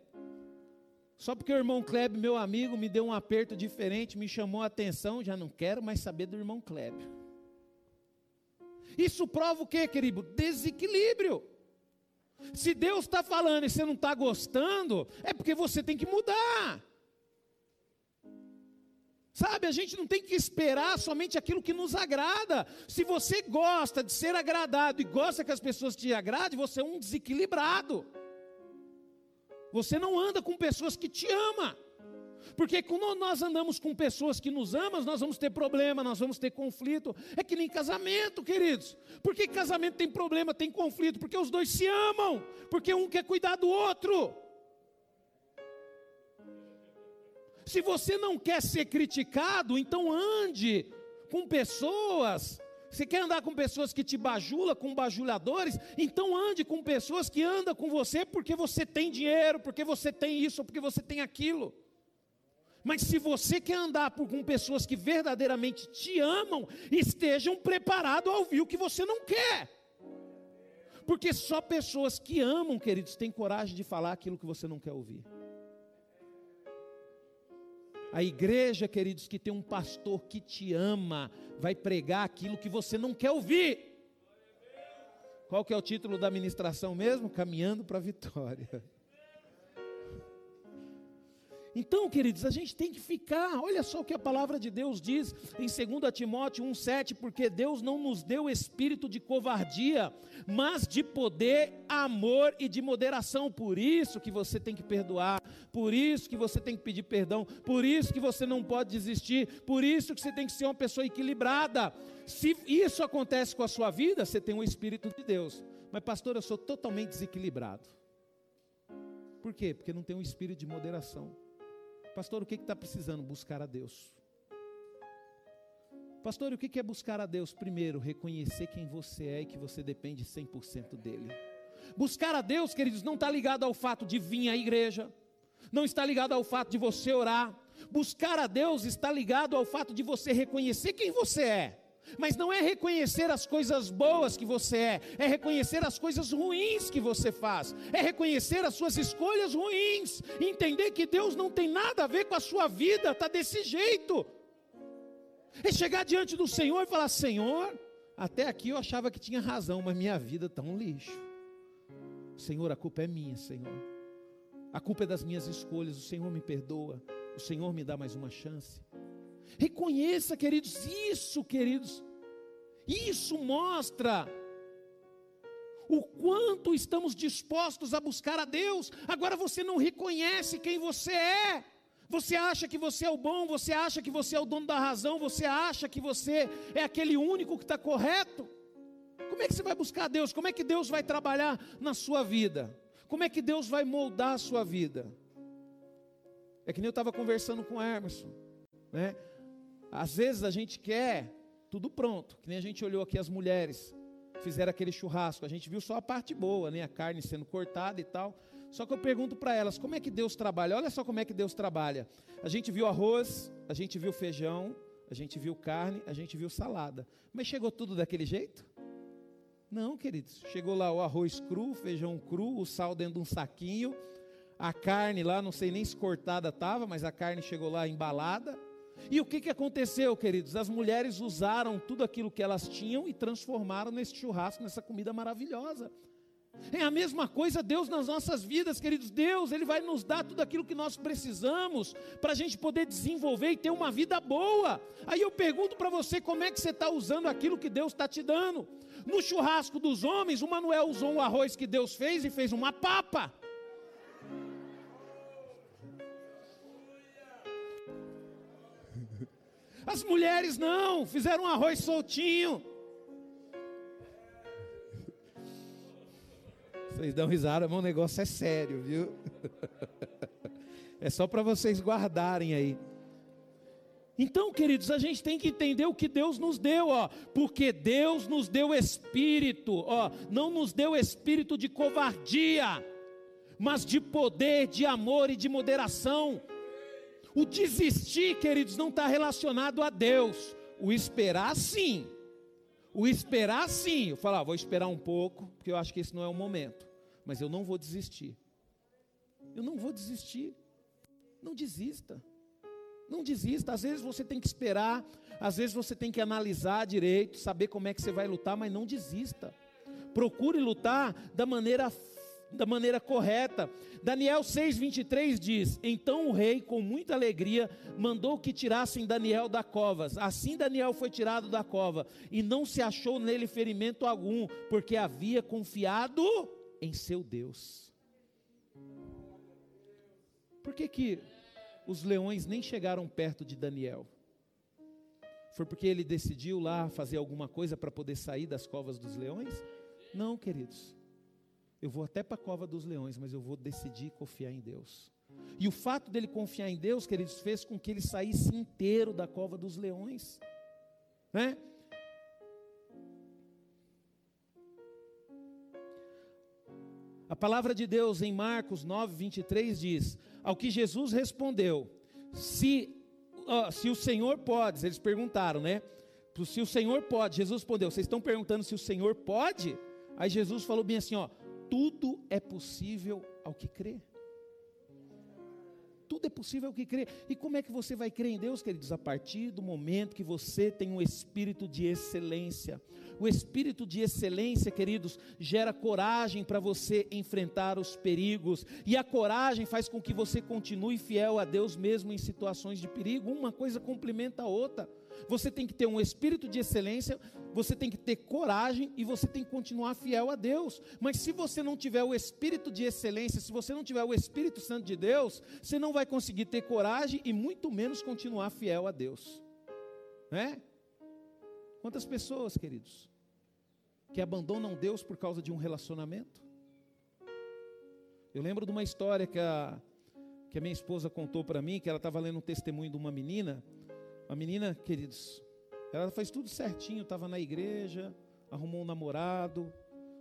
Só porque o irmão Kleber, meu amigo, me deu um aperto diferente, me chamou a atenção, já não quero mais saber do irmão Kleber. Isso prova o que, querido? Desequilíbrio. Se Deus está falando e você não está gostando, é porque você tem que mudar. Sabe, a gente não tem que esperar somente aquilo que nos agrada. Se você gosta de ser agradado e gosta que as pessoas te agradem, você é um desequilibrado. Você não anda com pessoas que te amam. Porque quando nós andamos com pessoas que nos amam, nós vamos ter problema, nós vamos ter conflito. É que nem casamento, queridos. Por que casamento tem problema, tem conflito? Porque os dois se amam. Porque um quer cuidar do outro. Se você não quer ser criticado, então ande com pessoas. Você quer andar com pessoas que te bajulam, com bajuladores? Então ande com pessoas que andam com você porque você tem dinheiro, porque você tem isso, porque você tem aquilo. Mas se você quer andar com pessoas que verdadeiramente te amam, estejam preparados a ouvir o que você não quer. Porque só pessoas que amam, queridos, têm coragem de falar aquilo que você não quer ouvir. A igreja, queridos, que tem um pastor que te ama, vai pregar aquilo que você não quer ouvir. Qual que é o título da ministração mesmo? Caminhando para a vitória. Então, queridos, a gente tem que ficar, olha só o que a palavra de Deus diz em 2 Timóteo 1,7: porque Deus não nos deu espírito de covardia, mas de poder, amor e de moderação. Por isso que você tem que perdoar, por isso que você tem que pedir perdão, por isso que você não pode desistir, por isso que você tem que ser uma pessoa equilibrada. Se isso acontece com a sua vida, você tem o Espírito de Deus. Mas, pastor, eu sou totalmente desequilibrado. Por quê? Porque não tem um espírito de moderação. Pastor, o que está precisando? Buscar a Deus. Pastor, o que é buscar a Deus? Primeiro, reconhecer quem você é e que você depende 100% dEle. Buscar a Deus, queridos, não está ligado ao fato de vir à igreja, não está ligado ao fato de você orar. Buscar a Deus está ligado ao fato de você reconhecer quem você é. Mas não é reconhecer as coisas boas que você é, é reconhecer as coisas ruins que você faz, é reconhecer as suas escolhas ruins, entender que Deus não tem nada a ver com a sua vida, está desse jeito. É chegar diante do Senhor e falar: Senhor, até aqui eu achava que tinha razão, mas minha vida está um lixo. Senhor, a culpa é minha, Senhor. A culpa é das minhas escolhas. O Senhor me perdoa. O Senhor me dá mais uma chance. Reconheça, queridos, isso, queridos. Isso mostra o quanto estamos dispostos a buscar a Deus. Agora você não reconhece quem você é. Você acha que você é o bom, você acha que você é o dono da razão, você acha que você é aquele único que está correto. Como é que você vai buscar a Deus? Como é que Deus vai trabalhar na sua vida? Como é que Deus vai moldar a sua vida? É que nem eu estava conversando com o Emerson, né? Às vezes a gente quer tudo pronto, que nem a gente olhou aqui as mulheres, fizeram aquele churrasco, a gente viu só a parte boa, né? A carne sendo cortada e tal. Só que eu pergunto para elas, como é que Deus trabalha? Olha só como é que Deus trabalha. A gente viu arroz, a gente viu feijão, a gente viu carne, a gente viu salada. Mas chegou tudo daquele jeito? Não, queridos. Chegou lá o arroz cru, o feijão cru, o sal dentro de um saquinho, a carne lá, não sei nem se cortada estava, mas a carne chegou lá embalada. E o que, que aconteceu, queridos? As mulheres usaram tudo aquilo que elas tinham e transformaram nesse churrasco, nessa comida maravilhosa. É a mesma coisa Deus nas nossas vidas, queridos. Deus, Ele vai nos dar tudo aquilo que nós precisamos para a gente poder desenvolver e ter uma vida boa. Aí eu pergunto para você como é que você está usando aquilo que Deus está te dando. No churrasco dos homens, o Manuel usou um arroz que Deus fez e fez uma papa. As mulheres não, fizeram um arroz soltinho. Vocês dão risada, mas o negócio é sério, viu? É só para vocês guardarem aí. Então, queridos, a gente tem que entender o que Deus nos deu, ó, porque Deus nos deu espírito, ó, não nos deu espírito de covardia, mas de poder, de amor e de moderação. O desistir, queridos, não está relacionado a Deus. O esperar, sim. O esperar, sim. Eu falar, ah, vou esperar um pouco, porque eu acho que esse não é o momento. Mas eu não vou desistir. Eu não vou desistir. Não desista. Não desista. Às vezes você tem que esperar, às vezes você tem que analisar direito, saber como é que você vai lutar, mas não desista. Procure lutar da maneira da maneira correta. Daniel 6:23 diz: Então o rei, com muita alegria, mandou que tirassem Daniel da cova. Assim Daniel foi tirado da cova, e não se achou nele ferimento algum, porque havia confiado em seu Deus. Por que que os leões nem chegaram perto de Daniel? Foi porque ele decidiu lá fazer alguma coisa para poder sair das covas dos leões? Não, queridos. Eu vou até para a cova dos leões, mas eu vou decidir confiar em Deus. E o fato dele confiar em Deus, queridos, fez com que ele saísse inteiro da cova dos leões. Né? A palavra de Deus em Marcos 9, 23 diz: Ao que Jesus respondeu, se, uh, se o Senhor pode, eles perguntaram, né? Se o Senhor pode, Jesus respondeu: Vocês estão perguntando se o Senhor pode? Aí Jesus falou bem assim: Ó, tudo é possível ao que crê. Tudo é possível ao que crê. E como é que você vai crer em Deus, queridos? A partir do momento que você tem um espírito de excelência. O espírito de excelência, queridos, gera coragem para você enfrentar os perigos. E a coragem faz com que você continue fiel a Deus mesmo em situações de perigo. Uma coisa complementa a outra. Você tem que ter um espírito de excelência, você tem que ter coragem e você tem que continuar fiel a Deus. Mas se você não tiver o espírito de excelência, se você não tiver o Espírito Santo de Deus, você não vai conseguir ter coragem e muito menos continuar fiel a Deus. Né? Quantas pessoas, queridos, que abandonam Deus por causa de um relacionamento? Eu lembro de uma história que a, que a minha esposa contou para mim, que ela estava lendo um testemunho de uma menina a menina, queridos, ela faz tudo certinho, estava na igreja, arrumou um namorado,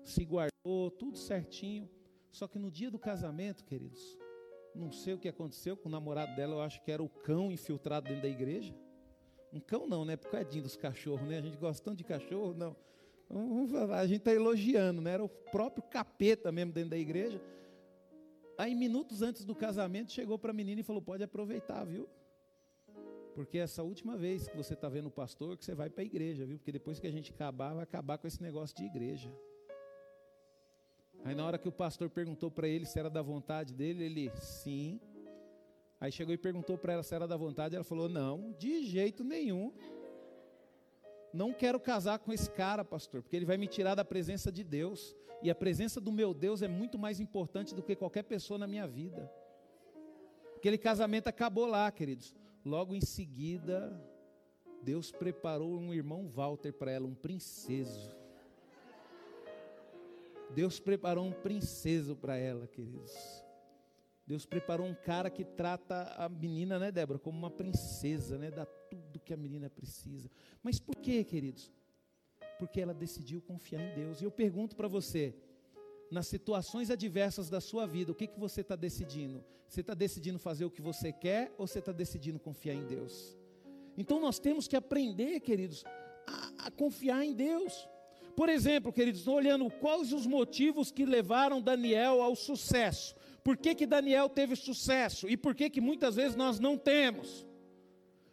se guardou, tudo certinho. Só que no dia do casamento, queridos, não sei o que aconteceu com o namorado dela, eu acho que era o cão infiltrado dentro da igreja. Um cão não, né? Por causa dos cachorros, né? A gente gosta tanto de cachorro, não. A gente está elogiando, né? Era o próprio capeta mesmo dentro da igreja. Aí, minutos antes do casamento, chegou para a menina e falou: pode aproveitar, viu? Porque essa última vez que você está vendo o pastor, que você vai para a igreja, viu? Porque depois que a gente acabar, vai acabar com esse negócio de igreja. Aí na hora que o pastor perguntou para ele se era da vontade dele, ele, sim. Aí chegou e perguntou para ela se era da vontade, ela falou, não, de jeito nenhum. Não quero casar com esse cara, pastor, porque ele vai me tirar da presença de Deus. E a presença do meu Deus é muito mais importante do que qualquer pessoa na minha vida. Aquele casamento acabou lá, queridos. Logo em seguida, Deus preparou um irmão Walter para ela, um princeso. Deus preparou um princeso para ela, queridos. Deus preparou um cara que trata a menina, né, Débora, como uma princesa, né, dá tudo que a menina precisa. Mas por quê, queridos? Porque ela decidiu confiar em Deus. E eu pergunto para você, nas situações adversas da sua vida, o que, que você está decidindo? Você está decidindo fazer o que você quer ou você está decidindo confiar em Deus? Então nós temos que aprender, queridos, a, a confiar em Deus. Por exemplo, queridos, olhando quais os motivos que levaram Daniel ao sucesso. Por que, que Daniel teve sucesso e por que, que muitas vezes nós não temos?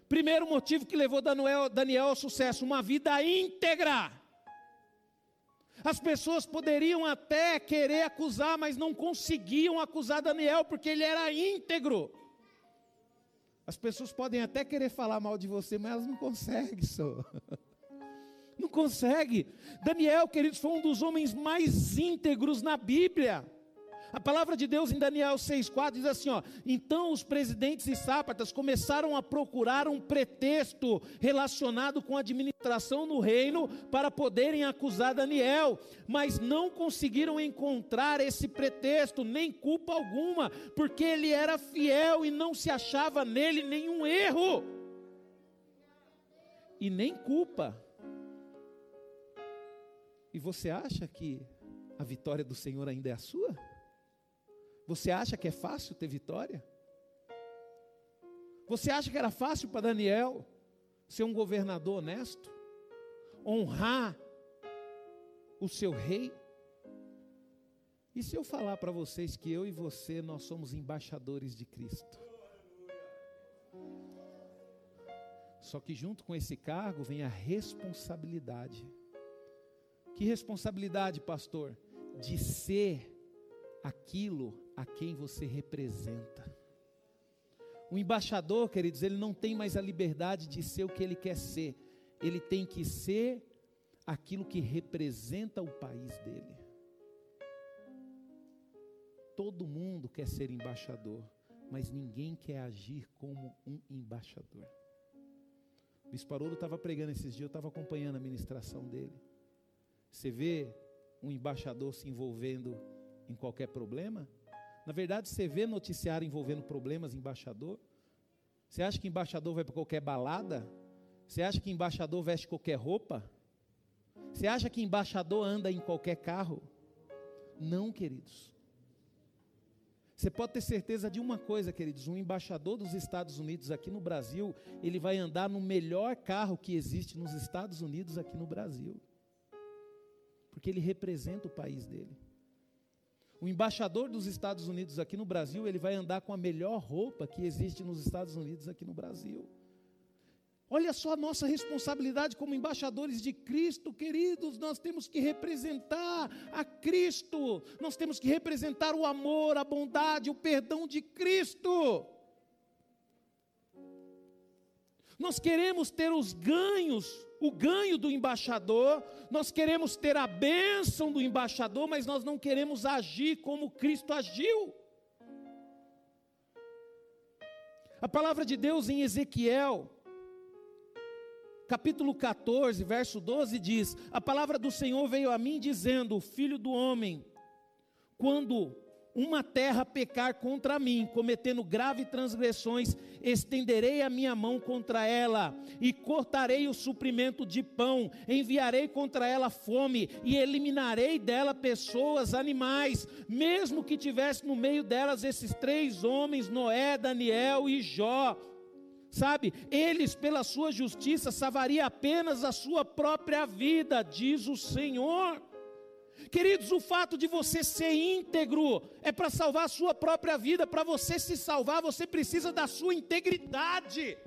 Primeiro motivo que levou Daniel, Daniel ao sucesso, uma vida íntegra. As pessoas poderiam até querer acusar, mas não conseguiam acusar Daniel porque ele era íntegro. As pessoas podem até querer falar mal de você, mas elas não conseguem, só. Não consegue. Daniel, queridos, foi um dos homens mais íntegros na Bíblia. A palavra de Deus em Daniel 6,4 diz assim: ó, então os presidentes e sápatas começaram a procurar um pretexto relacionado com a administração no reino para poderem acusar Daniel, mas não conseguiram encontrar esse pretexto, nem culpa alguma, porque ele era fiel e não se achava nele nenhum erro, e nem culpa. E você acha que a vitória do Senhor ainda é a sua? Você acha que é fácil ter vitória? Você acha que era fácil para Daniel ser um governador honesto? Honrar o seu rei? E se eu falar para vocês que eu e você nós somos embaixadores de Cristo? Só que junto com esse cargo vem a responsabilidade. Que responsabilidade, pastor? De ser aquilo a quem você representa. O embaixador, queridos, ele não tem mais a liberdade de ser o que ele quer ser. Ele tem que ser aquilo que representa o país dele. Todo mundo quer ser embaixador, mas ninguém quer agir como um embaixador. O Bispo Haroldo estava pregando esses dias, eu estava acompanhando a ministração dele. Você vê um embaixador se envolvendo em qualquer problema? Na verdade, você vê noticiário envolvendo problemas embaixador? Você acha que embaixador vai para qualquer balada? Você acha que embaixador veste qualquer roupa? Você acha que embaixador anda em qualquer carro? Não, queridos. Você pode ter certeza de uma coisa, queridos: um embaixador dos Estados Unidos aqui no Brasil, ele vai andar no melhor carro que existe nos Estados Unidos aqui no Brasil, porque ele representa o país dele. O embaixador dos Estados Unidos aqui no Brasil, ele vai andar com a melhor roupa que existe nos Estados Unidos aqui no Brasil. Olha só a nossa responsabilidade como embaixadores de Cristo, queridos. Nós temos que representar a Cristo, nós temos que representar o amor, a bondade, o perdão de Cristo. Nós queremos ter os ganhos, o ganho do embaixador, nós queremos ter a bênção do embaixador, mas nós não queremos agir como Cristo agiu. A palavra de Deus em Ezequiel, capítulo 14, verso 12 diz: A palavra do Senhor veio a mim dizendo: Filho do homem, quando uma terra pecar contra mim, cometendo graves transgressões, estenderei a minha mão contra ela e cortarei o suprimento de pão, enviarei contra ela fome e eliminarei dela pessoas, animais, mesmo que tivesse no meio delas esses três homens, Noé, Daniel e Jó sabe? Eles, pela sua justiça, salvaria apenas a sua própria vida, diz o Senhor. Queridos, o fato de você ser íntegro é para salvar a sua própria vida. Para você se salvar, você precisa da sua integridade.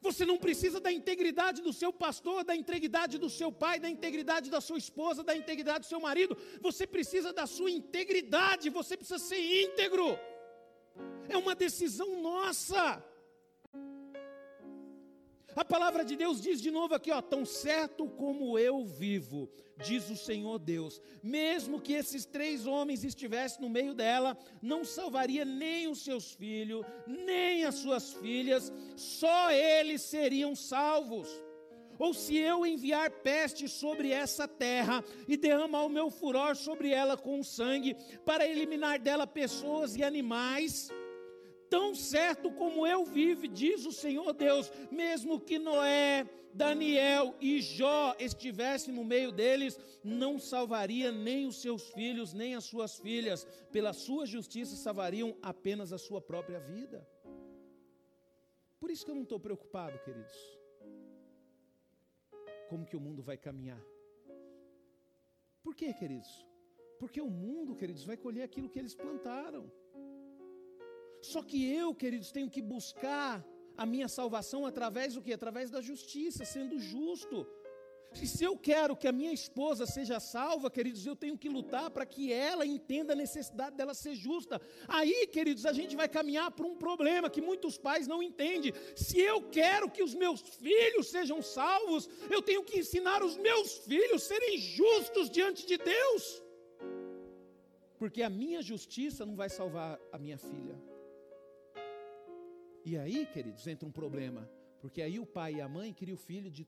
Você não precisa da integridade do seu pastor, da integridade do seu pai, da integridade da sua esposa, da integridade do seu marido. Você precisa da sua integridade. Você precisa ser íntegro. É uma decisão nossa. A palavra de Deus diz de novo aqui, ó, tão certo como eu vivo, diz o Senhor Deus, mesmo que esses três homens estivessem no meio dela, não salvaria nem os seus filhos, nem as suas filhas, só eles seriam salvos. Ou se eu enviar peste sobre essa terra e derramar o meu furor sobre ela com sangue, para eliminar dela pessoas e animais, tão certo como eu vivo, diz o Senhor Deus, mesmo que Noé, Daniel e Jó estivessem no meio deles, não salvaria nem os seus filhos, nem as suas filhas, pela sua justiça salvariam apenas a sua própria vida. Por isso que eu não estou preocupado, queridos. Como que o mundo vai caminhar? Por quê, queridos? Porque o mundo, queridos, vai colher aquilo que eles plantaram. Só que eu, queridos, tenho que buscar a minha salvação através do que? Através da justiça, sendo justo. E se eu quero que a minha esposa seja salva, queridos, eu tenho que lutar para que ela entenda a necessidade dela ser justa. Aí, queridos, a gente vai caminhar para um problema que muitos pais não entendem. Se eu quero que os meus filhos sejam salvos, eu tenho que ensinar os meus filhos a serem justos diante de Deus. Porque a minha justiça não vai salvar a minha filha. E aí, queridos, entra um problema, porque aí o pai e a mãe queriam o filho de,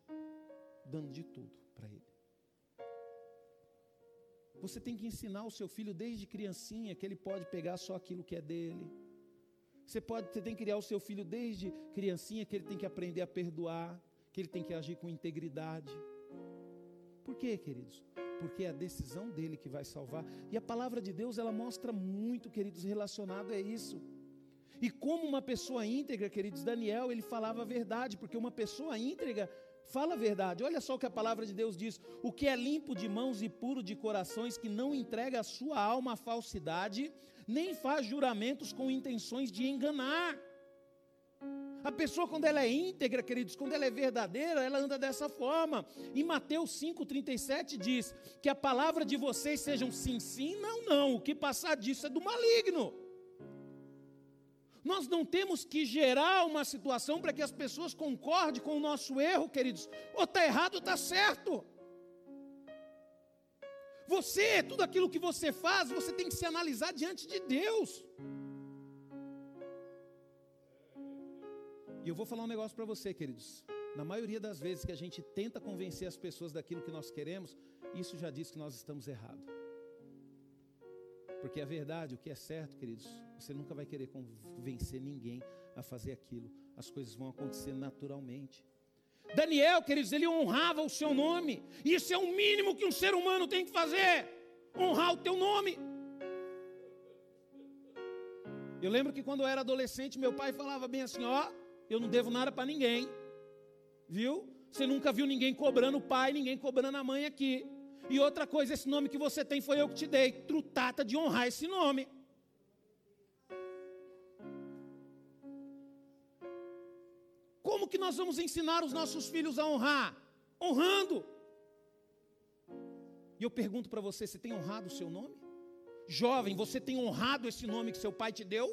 dando de tudo para ele. Você tem que ensinar o seu filho desde criancinha que ele pode pegar só aquilo que é dele. Você pode, você tem que criar o seu filho desde criancinha que ele tem que aprender a perdoar, que ele tem que agir com integridade. Por quê, queridos? Porque é a decisão dele que vai salvar. E a palavra de Deus, ela mostra muito, queridos, relacionado a isso. E como uma pessoa íntegra, queridos, Daniel, ele falava a verdade, porque uma pessoa íntegra fala a verdade. Olha só o que a palavra de Deus diz: o que é limpo de mãos e puro de corações, que não entrega a sua alma à falsidade, nem faz juramentos com intenções de enganar. A pessoa, quando ela é íntegra, queridos, quando ela é verdadeira, ela anda dessa forma. Em Mateus 5,37 diz que a palavra de vocês sejam sim, sim, não, não. O que passar disso é do maligno. Nós não temos que gerar uma situação para que as pessoas concordem com o nosso erro, queridos. Ou está errado ou está certo. Você, tudo aquilo que você faz, você tem que se analisar diante de Deus. E eu vou falar um negócio para você, queridos. Na maioria das vezes que a gente tenta convencer as pessoas daquilo que nós queremos, isso já diz que nós estamos errados. Porque a verdade, o que é certo, queridos, você nunca vai querer convencer ninguém a fazer aquilo. As coisas vão acontecer naturalmente. Daniel, queridos, ele honrava o seu nome. Isso é o mínimo que um ser humano tem que fazer: honrar o teu nome. Eu lembro que quando eu era adolescente, meu pai falava bem assim: ó, eu não devo nada para ninguém, viu? Você nunca viu ninguém cobrando o pai, ninguém cobrando a mãe aqui. E outra coisa, esse nome que você tem foi eu que te dei. Trutata de honrar esse nome. Como que nós vamos ensinar os nossos filhos a honrar? Honrando. E eu pergunto para você: você tem honrado o seu nome? Jovem, você tem honrado esse nome que seu pai te deu?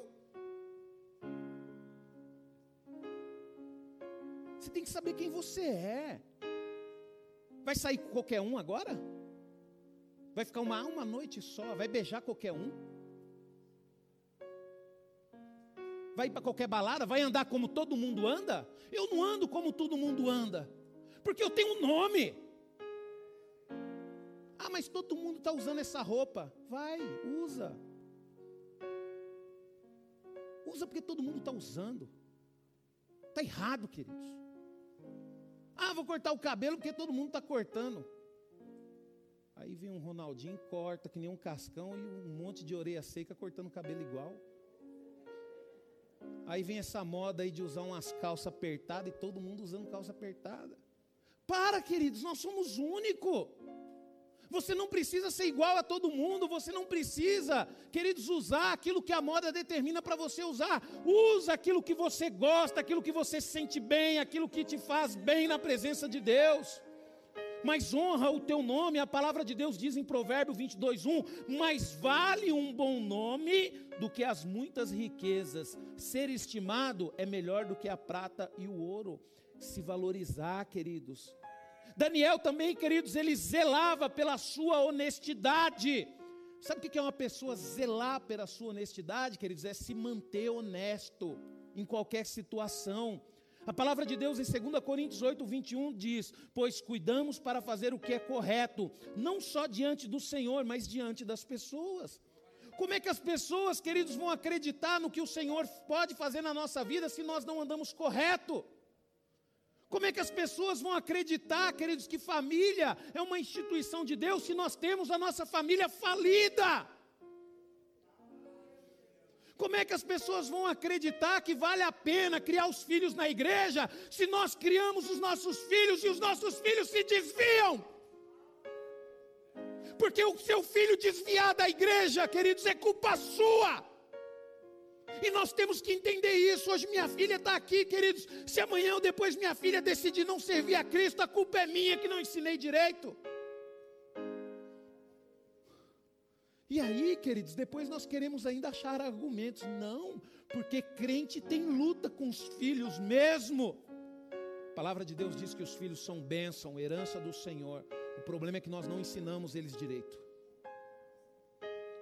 Você tem que saber quem você é. Vai sair com qualquer um agora? Vai ficar uma, uma noite só? Vai beijar qualquer um? Vai para qualquer balada, vai andar como todo mundo anda? Eu não ando como todo mundo anda, porque eu tenho um nome. Ah, mas todo mundo está usando essa roupa. Vai, usa. Usa porque todo mundo está usando. Está errado, queridos. Ah, vou cortar o cabelo porque todo mundo está cortando. Aí vem um Ronaldinho, corta que nem um cascão e um monte de orelha seca cortando o cabelo igual. Aí vem essa moda aí de usar umas calças apertadas e todo mundo usando calça apertada. Para, queridos, nós somos únicos. Você não precisa ser igual a todo mundo, você não precisa, queridos, usar aquilo que a moda determina para você usar. Usa aquilo que você gosta, aquilo que você se sente bem, aquilo que te faz bem na presença de Deus mas honra o teu nome. A palavra de Deus diz em Provérbio 22, 1: Mais vale um bom nome do que as muitas riquezas. Ser estimado é melhor do que a prata e o ouro. Se valorizar, queridos. Daniel também, queridos, ele zelava pela sua honestidade. Sabe o que é uma pessoa zelar pela sua honestidade, queridos? É se manter honesto em qualquer situação. A palavra de Deus em 2 Coríntios 8, 21 diz: Pois cuidamos para fazer o que é correto, não só diante do Senhor, mas diante das pessoas. Como é que as pessoas, queridos, vão acreditar no que o Senhor pode fazer na nossa vida se nós não andamos correto? Como é que as pessoas vão acreditar, queridos, que família é uma instituição de Deus se nós temos a nossa família falida? Como é que as pessoas vão acreditar que vale a pena criar os filhos na igreja se nós criamos os nossos filhos e os nossos filhos se desviam? Porque o seu filho desviar da igreja, queridos, é culpa sua. E nós temos que entender isso. Hoje minha filha está aqui, queridos. Se amanhã ou depois minha filha decidir não servir a Cristo, a culpa é minha que não ensinei direito. E aí, queridos, depois nós queremos ainda achar argumentos. Não, porque crente tem luta com os filhos mesmo. A palavra de Deus diz que os filhos são bênção, herança do Senhor. O problema é que nós não ensinamos eles direito.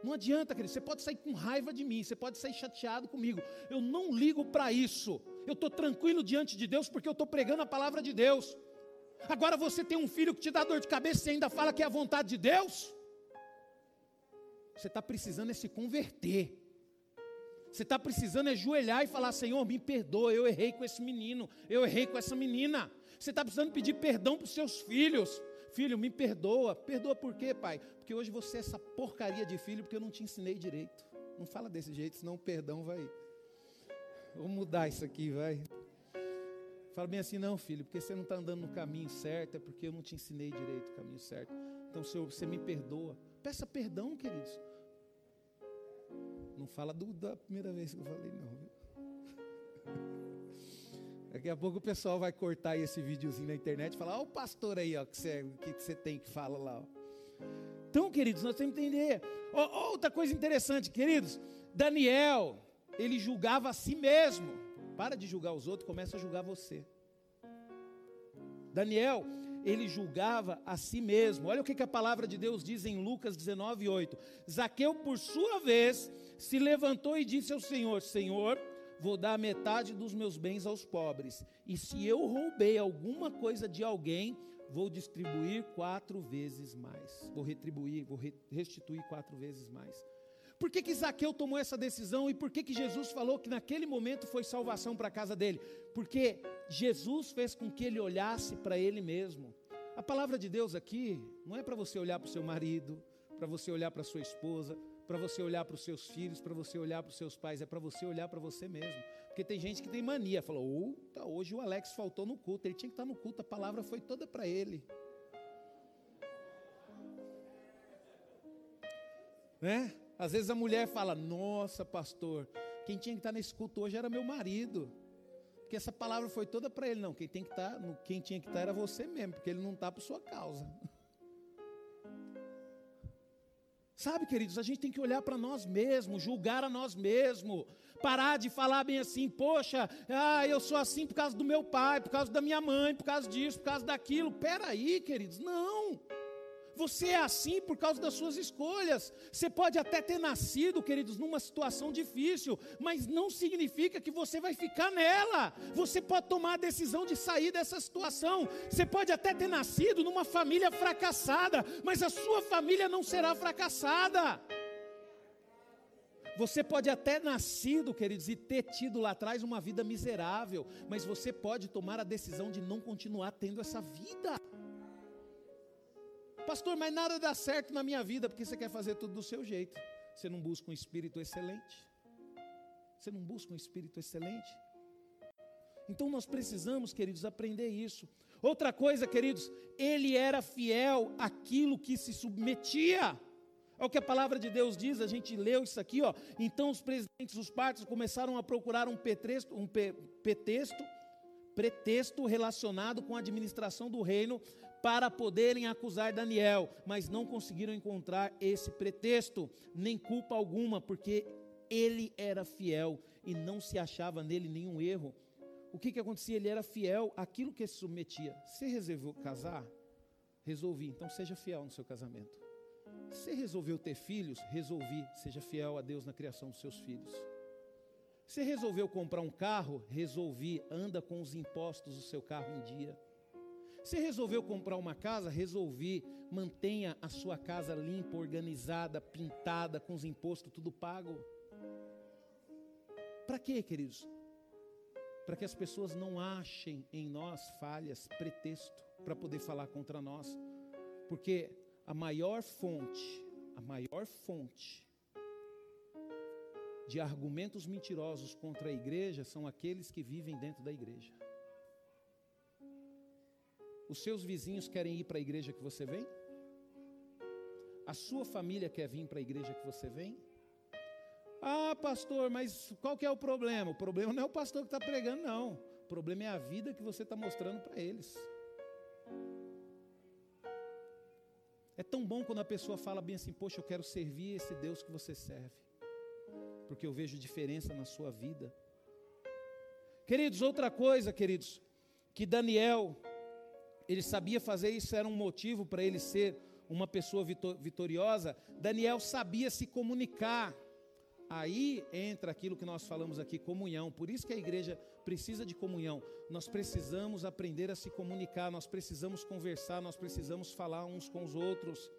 Não adianta, querido, você pode sair com raiva de mim, você pode sair chateado comigo. Eu não ligo para isso. Eu estou tranquilo diante de Deus porque eu estou pregando a palavra de Deus. Agora você tem um filho que te dá dor de cabeça e ainda fala que é a vontade de Deus? Você está precisando é se converter. Você está precisando é ajoelhar e falar: Senhor, me perdoa, eu errei com esse menino, eu errei com essa menina. Você está precisando pedir perdão para os seus filhos. Filho, me perdoa. Perdoa por quê, pai? Porque hoje você é essa porcaria de filho porque eu não te ensinei direito. Não fala desse jeito, senão o perdão vai. Vou mudar isso aqui, vai. Fala bem assim, não, filho, porque você não está andando no caminho certo, é porque eu não te ensinei direito o caminho certo. Então, Senhor, você me perdoa. Peça perdão, queridos. Não fala do, da primeira vez que eu falei, não. Daqui a pouco o pessoal vai cortar esse videozinho na internet e falar: Ó, o pastor aí, ó, que você que você tem que fala lá. Ó. Então, queridos, nós temos que entender. Oh, outra coisa interessante, queridos: Daniel, ele julgava a si mesmo. Para de julgar os outros, começa a julgar você. Daniel, ele julgava a si mesmo. Olha o que, que a palavra de Deus diz em Lucas 19, 8. Zaqueu, por sua vez, se levantou e disse ao Senhor: Senhor, vou dar metade dos meus bens aos pobres. E se eu roubei alguma coisa de alguém, vou distribuir quatro vezes mais. Vou retribuir, vou restituir quatro vezes mais. Por que, que Zaqueu tomou essa decisão e por que, que Jesus falou que naquele momento foi salvação para a casa dele? Porque Jesus fez com que ele olhasse para ele mesmo. A palavra de Deus aqui não é para você olhar para o seu marido, para você olhar para sua esposa, para você olhar para os seus filhos, para você olhar para os seus pais, é para você olhar para você mesmo. Porque tem gente que tem mania, oh, hoje o Alex faltou no culto, ele tinha que estar no culto, a palavra foi toda para ele. Né? Às vezes a mulher fala: Nossa, pastor, quem tinha que estar nesse culto hoje era meu marido. Porque essa palavra foi toda para ele. Não, quem, tem que estar, quem tinha que estar era você mesmo, porque ele não está por sua causa. Sabe, queridos, a gente tem que olhar para nós mesmos, julgar a nós mesmos, parar de falar bem assim, poxa, ah, eu sou assim por causa do meu pai, por causa da minha mãe, por causa disso, por causa daquilo. Peraí, queridos, não. Você é assim por causa das suas escolhas. Você pode até ter nascido, queridos, numa situação difícil, mas não significa que você vai ficar nela. Você pode tomar a decisão de sair dessa situação. Você pode até ter nascido numa família fracassada, mas a sua família não será fracassada. Você pode até nascido, queridos, e ter tido lá atrás uma vida miserável, mas você pode tomar a decisão de não continuar tendo essa vida. Pastor, mas nada dá certo na minha vida porque você quer fazer tudo do seu jeito. Você não busca um espírito excelente. Você não busca um espírito excelente. Então nós precisamos, queridos, aprender isso. Outra coisa, queridos, ele era fiel àquilo que se submetia. É o que a palavra de Deus diz, a gente leu isso aqui, ó. Então os presidentes dos partos começaram a procurar um pretexto, um pretexto, pretexto relacionado com a administração do reino para poderem acusar Daniel, mas não conseguiram encontrar esse pretexto, nem culpa alguma, porque ele era fiel e não se achava nele nenhum erro. O que, que acontecia? Ele era fiel àquilo que se submetia. Você resolveu casar? Resolvi, então seja fiel no seu casamento. Você resolveu ter filhos? Resolvi, seja fiel a Deus na criação dos seus filhos. Você resolveu comprar um carro? Resolvi, anda com os impostos do seu carro em dia. Você resolveu comprar uma casa? Resolvi. Mantenha a sua casa limpa, organizada, pintada, com os impostos tudo pago. Para quê, queridos? Para que as pessoas não achem em nós falhas, pretexto para poder falar contra nós. Porque a maior fonte, a maior fonte de argumentos mentirosos contra a igreja são aqueles que vivem dentro da igreja. Os seus vizinhos querem ir para a igreja que você vem? A sua família quer vir para a igreja que você vem? Ah, pastor, mas qual que é o problema? O problema não é o pastor que está pregando, não. O problema é a vida que você está mostrando para eles. É tão bom quando a pessoa fala bem assim: Poxa, eu quero servir esse Deus que você serve, porque eu vejo diferença na sua vida. Queridos, outra coisa, queridos, que Daniel ele sabia fazer isso, era um motivo para ele ser uma pessoa vitoriosa. Daniel sabia se comunicar. Aí entra aquilo que nós falamos aqui, comunhão. Por isso que a igreja precisa de comunhão. Nós precisamos aprender a se comunicar, nós precisamos conversar, nós precisamos falar uns com os outros.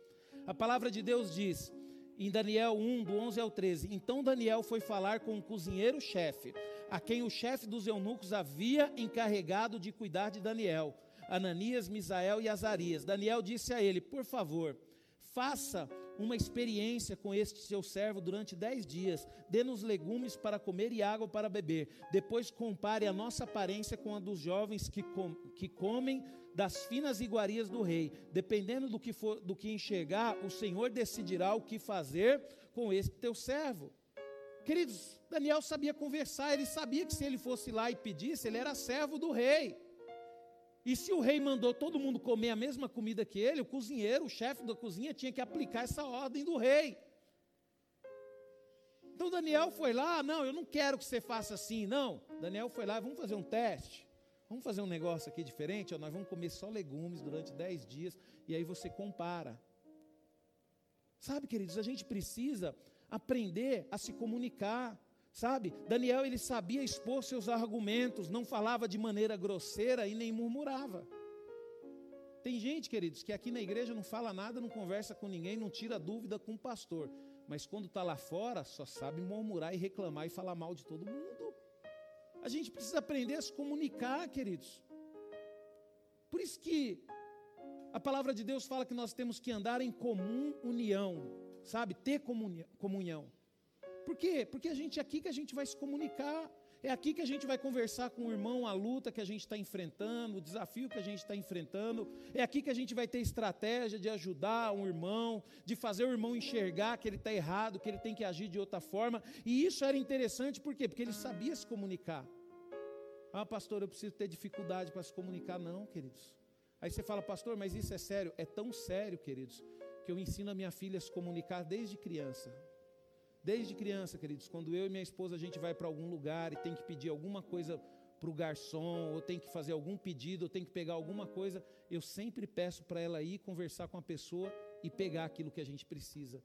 A palavra de Deus diz, em Daniel 1, do 11 ao 13: Então Daniel foi falar com o cozinheiro-chefe, a quem o chefe dos eunucos havia encarregado de cuidar de Daniel. Ananias, Misael e Azarias. Daniel disse a ele: Por favor, faça uma experiência com este seu servo durante dez dias. Dê-nos legumes para comer e água para beber. Depois compare a nossa aparência com a dos jovens que, com, que comem das finas iguarias do rei. Dependendo do que, for, do que enxergar, o Senhor decidirá o que fazer com este teu servo. Queridos, Daniel sabia conversar, ele sabia que se ele fosse lá e pedisse, ele era servo do rei. E se o rei mandou todo mundo comer a mesma comida que ele, o cozinheiro, o chefe da cozinha, tinha que aplicar essa ordem do rei. Então Daniel foi lá, não, eu não quero que você faça assim, não. Daniel foi lá, vamos fazer um teste. Vamos fazer um negócio aqui diferente, ó, nós vamos comer só legumes durante dez dias, e aí você compara. Sabe, queridos, a gente precisa aprender a se comunicar. Sabe? Daniel ele sabia expor seus argumentos, não falava de maneira grosseira e nem murmurava. Tem gente, queridos, que aqui na igreja não fala nada, não conversa com ninguém, não tira dúvida com o pastor, mas quando está lá fora só sabe murmurar e reclamar e falar mal de todo mundo. A gente precisa aprender a se comunicar, queridos. Por isso que a palavra de Deus fala que nós temos que andar em comum união, sabe? Ter comunhão. Por quê? Porque a gente é aqui que a gente vai se comunicar. É aqui que a gente vai conversar com o irmão a luta que a gente está enfrentando, o desafio que a gente está enfrentando. É aqui que a gente vai ter estratégia de ajudar um irmão, de fazer o irmão enxergar que ele está errado, que ele tem que agir de outra forma. E isso era interessante, por quê? Porque ele sabia se comunicar. Ah, pastor, eu preciso ter dificuldade para se comunicar. Não, queridos. Aí você fala, pastor, mas isso é sério? É tão sério, queridos, que eu ensino a minha filha a se comunicar desde criança. Desde criança, queridos, quando eu e minha esposa a gente vai para algum lugar e tem que pedir alguma coisa para o garçom, ou tem que fazer algum pedido, ou tem que pegar alguma coisa, eu sempre peço para ela ir conversar com a pessoa e pegar aquilo que a gente precisa.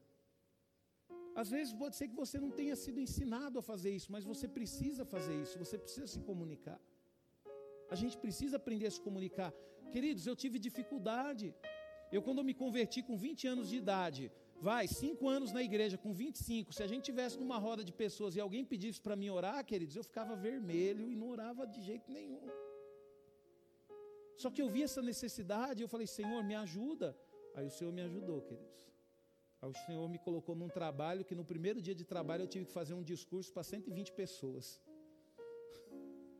Às vezes pode ser que você não tenha sido ensinado a fazer isso, mas você precisa fazer isso, você precisa se comunicar. A gente precisa aprender a se comunicar. Queridos, eu tive dificuldade. Eu, quando eu me converti com 20 anos de idade, vai, cinco anos na igreja, com 25, se a gente tivesse numa roda de pessoas e alguém pedisse para mim orar, queridos, eu ficava vermelho e não orava de jeito nenhum. Só que eu vi essa necessidade, eu falei, Senhor, me ajuda. Aí o Senhor me ajudou, queridos. Aí o Senhor me colocou num trabalho que no primeiro dia de trabalho eu tive que fazer um discurso para 120 pessoas.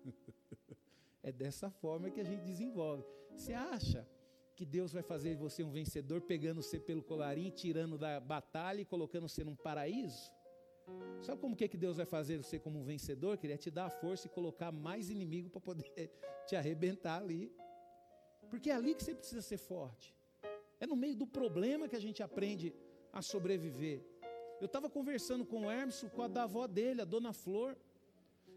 é dessa forma que a gente desenvolve. Você acha que Deus vai fazer você um vencedor, pegando você pelo colarinho, tirando da batalha e colocando você num paraíso? Sabe como que, que Deus vai fazer você como um vencedor? Queria te dar a força e colocar mais inimigo para poder te arrebentar ali. Porque é ali que você precisa ser forte. É no meio do problema que a gente aprende a sobreviver. Eu estava conversando com o Hermes, com a da avó dele, a dona Flor.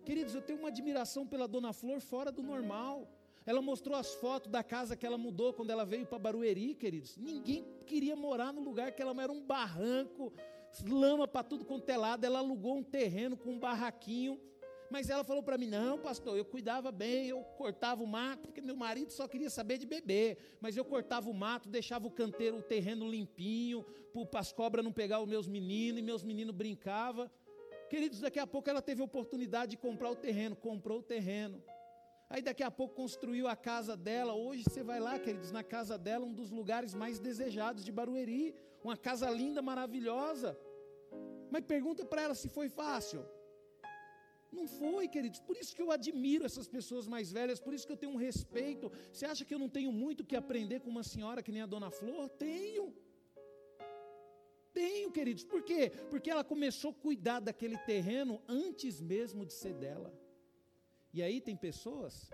Queridos, eu tenho uma admiração pela dona Flor fora do normal. Ela mostrou as fotos da casa que ela mudou quando ela veio para Barueri, queridos. Ninguém queria morar no lugar que ela era um barranco, lama para tudo quanto é lado. Ela alugou um terreno com um barraquinho. Mas ela falou para mim: não, pastor, eu cuidava bem, eu cortava o mato, porque meu marido só queria saber de beber. Mas eu cortava o mato, deixava o canteiro, o terreno limpinho, para as cobras não pegar os meus meninos, e meus meninos brincavam. Queridos, daqui a pouco ela teve a oportunidade de comprar o terreno, comprou o terreno. Aí daqui a pouco construiu a casa dela. Hoje você vai lá, queridos, na casa dela, um dos lugares mais desejados de Barueri. Uma casa linda, maravilhosa. Mas pergunta para ela se foi fácil. Não foi, queridos. Por isso que eu admiro essas pessoas mais velhas, por isso que eu tenho um respeito. Você acha que eu não tenho muito que aprender com uma senhora que nem a dona Flor? Tenho. Tenho, queridos. Por quê? Porque ela começou a cuidar daquele terreno antes mesmo de ser dela. E aí tem pessoas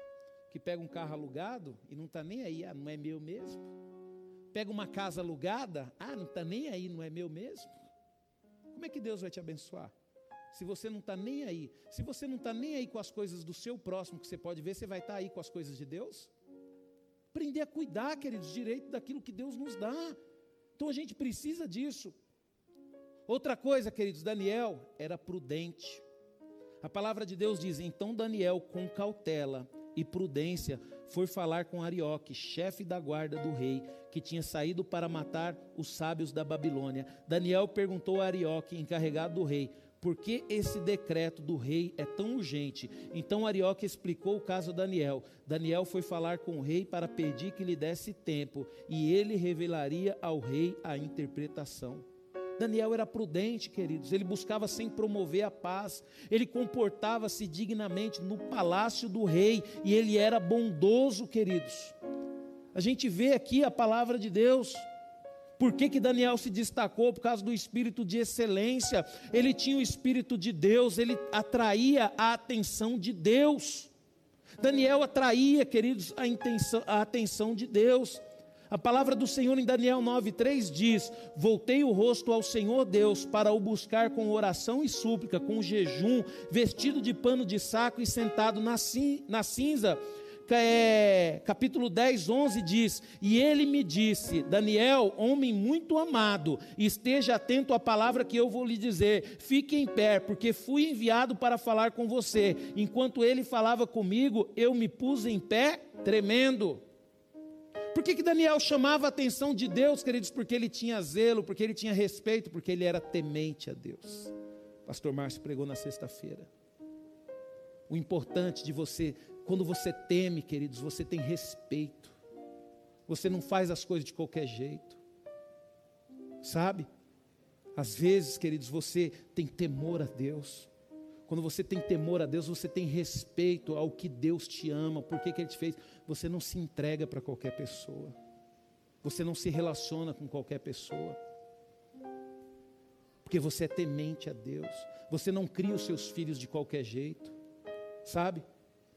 que pegam um carro alugado e não está nem aí, ah, não é meu mesmo. Pega uma casa alugada, ah, não está nem aí, não é meu mesmo. Como é que Deus vai te abençoar? Se você não está nem aí, se você não está nem aí com as coisas do seu próximo que você pode ver, você vai estar tá aí com as coisas de Deus? Aprender a cuidar, queridos, direito daquilo que Deus nos dá. Então a gente precisa disso. Outra coisa, queridos, Daniel era prudente. A palavra de Deus diz: Então Daniel, com cautela e prudência, foi falar com Arioque, chefe da guarda do rei, que tinha saído para matar os sábios da Babilônia. Daniel perguntou a Arioque, encarregado do rei, por que esse decreto do rei é tão urgente? Então Arioque explicou o caso a Daniel. Daniel foi falar com o rei para pedir que lhe desse tempo, e ele revelaria ao rei a interpretação. Daniel era prudente, queridos, ele buscava sempre promover a paz, ele comportava-se dignamente no palácio do rei e ele era bondoso, queridos. A gente vê aqui a palavra de Deus. Por que, que Daniel se destacou? Por causa do espírito de excelência. Ele tinha o espírito de Deus, ele atraía a atenção de Deus. Daniel atraía, queridos, a, intenção, a atenção de Deus. A palavra do Senhor em Daniel 9,3 diz: Voltei o rosto ao Senhor Deus para o buscar com oração e súplica, com jejum, vestido de pano de saco e sentado na, na cinza. É, capítulo 10, 11 diz: E ele me disse, Daniel, homem muito amado, esteja atento à palavra que eu vou lhe dizer, fique em pé, porque fui enviado para falar com você. Enquanto ele falava comigo, eu me pus em pé, tremendo. Por que, que Daniel chamava a atenção de Deus, queridos? Porque ele tinha zelo, porque ele tinha respeito, porque ele era temente a Deus. Pastor Márcio pregou na sexta-feira. O importante de você, quando você teme, queridos, você tem respeito. Você não faz as coisas de qualquer jeito. Sabe? Às vezes, queridos, você tem temor a Deus. Quando você tem temor a Deus, você tem respeito ao que Deus te ama, por que, Ele te fez. Você não se entrega para qualquer pessoa. Você não se relaciona com qualquer pessoa. Porque você é temente a Deus. Você não cria os seus filhos de qualquer jeito. Sabe?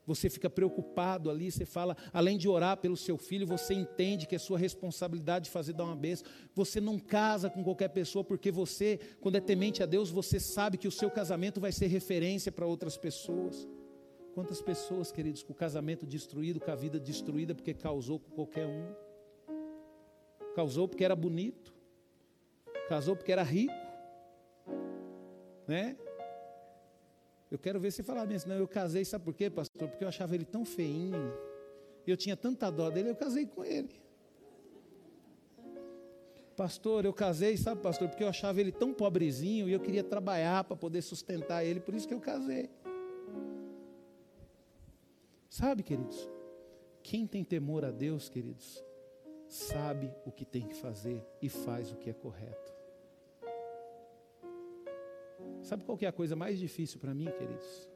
Você fica preocupado ali, você fala, além de orar pelo seu filho, você entende que é sua responsabilidade fazer dar uma bênção. Você não casa com qualquer pessoa, porque você, quando é temente a Deus, você sabe que o seu casamento vai ser referência para outras pessoas. Quantas pessoas, queridos, com o casamento destruído, com a vida destruída, porque causou com qualquer um. Causou porque era bonito, casou porque era rico, né? Eu quero ver você falar mesmo. Eu casei, sabe por quê, pastor? Porque eu achava ele tão feinho. Eu tinha tanta dó dele, eu casei com ele. Pastor, eu casei, sabe, pastor? Porque eu achava ele tão pobrezinho e eu queria trabalhar para poder sustentar ele, por isso que eu casei. Sabe, queridos? Quem tem temor a Deus, queridos, sabe o que tem que fazer e faz o que é correto. Sabe qual é a coisa mais difícil para mim, queridos?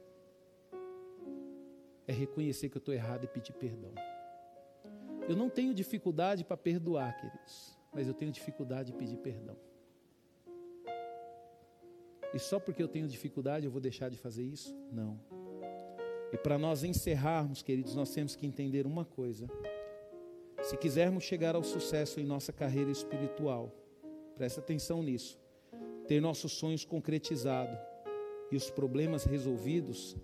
É reconhecer que eu estou errado e pedir perdão. Eu não tenho dificuldade para perdoar, queridos, mas eu tenho dificuldade de pedir perdão. E só porque eu tenho dificuldade eu vou deixar de fazer isso? Não. E para nós encerrarmos, queridos, nós temos que entender uma coisa. Se quisermos chegar ao sucesso em nossa carreira espiritual, presta atenção nisso ter nossos sonhos concretizados e os problemas resolvidos,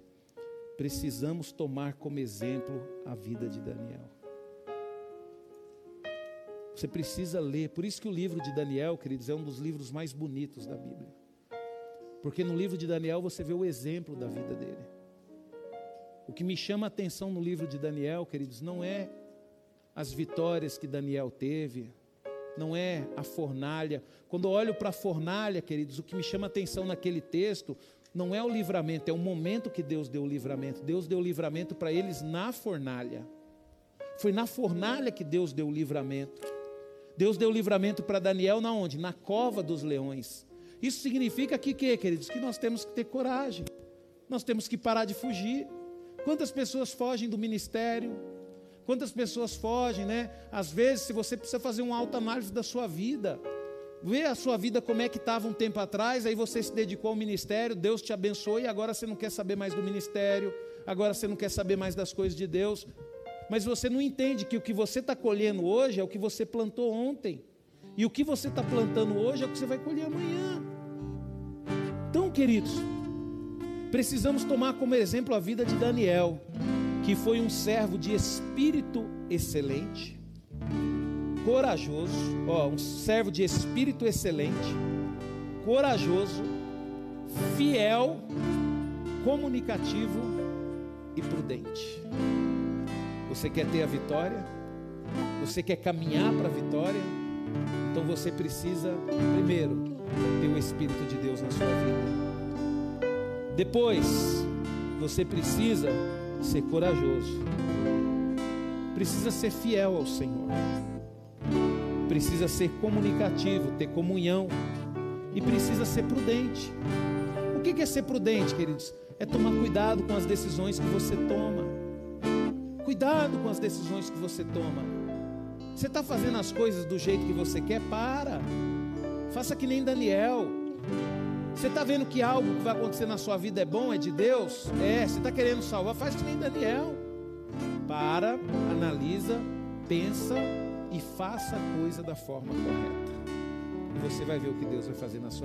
precisamos tomar como exemplo a vida de Daniel. Você precisa ler, por isso que o livro de Daniel, queridos, é um dos livros mais bonitos da Bíblia. Porque no livro de Daniel você vê o exemplo da vida dele. O que me chama a atenção no livro de Daniel, queridos, não é as vitórias que Daniel teve, não é a fornalha. Quando olho para a fornalha, queridos, o que me chama atenção naquele texto não é o livramento, é o momento que Deus deu o livramento. Deus deu o livramento para eles na fornalha. Foi na fornalha que Deus deu o livramento. Deus deu o livramento para Daniel na onde? Na cova dos leões. Isso significa que, que, queridos, que nós temos que ter coragem. Nós temos que parar de fugir. Quantas pessoas fogem do ministério? Quantas pessoas fogem, né? Às vezes, se você precisa fazer uma autoanálise da sua vida, ver a sua vida como é que estava um tempo atrás, aí você se dedicou ao ministério, Deus te abençoou e agora você não quer saber mais do ministério, agora você não quer saber mais das coisas de Deus. Mas você não entende que o que você está colhendo hoje é o que você plantou ontem. E o que você está plantando hoje é o que você vai colher amanhã. Então, queridos, precisamos tomar como exemplo a vida de Daniel que foi um servo de espírito excelente, corajoso, ó, um servo de espírito excelente, corajoso, fiel, comunicativo e prudente. Você quer ter a vitória? Você quer caminhar para a vitória? Então você precisa, primeiro, ter o Espírito de Deus na sua vida. Depois, você precisa ser corajoso, precisa ser fiel ao Senhor, precisa ser comunicativo, ter comunhão e precisa ser prudente. O que é ser prudente, queridos? É tomar cuidado com as decisões que você toma. Cuidado com as decisões que você toma. Você está fazendo as coisas do jeito que você quer? Para. Faça que nem Daniel. Você está vendo que algo que vai acontecer na sua vida é bom, é de Deus? É. Você está querendo salvar? Faz que nem Daniel. Para, analisa, pensa e faça a coisa da forma correta. E você vai ver o que Deus vai fazer na sua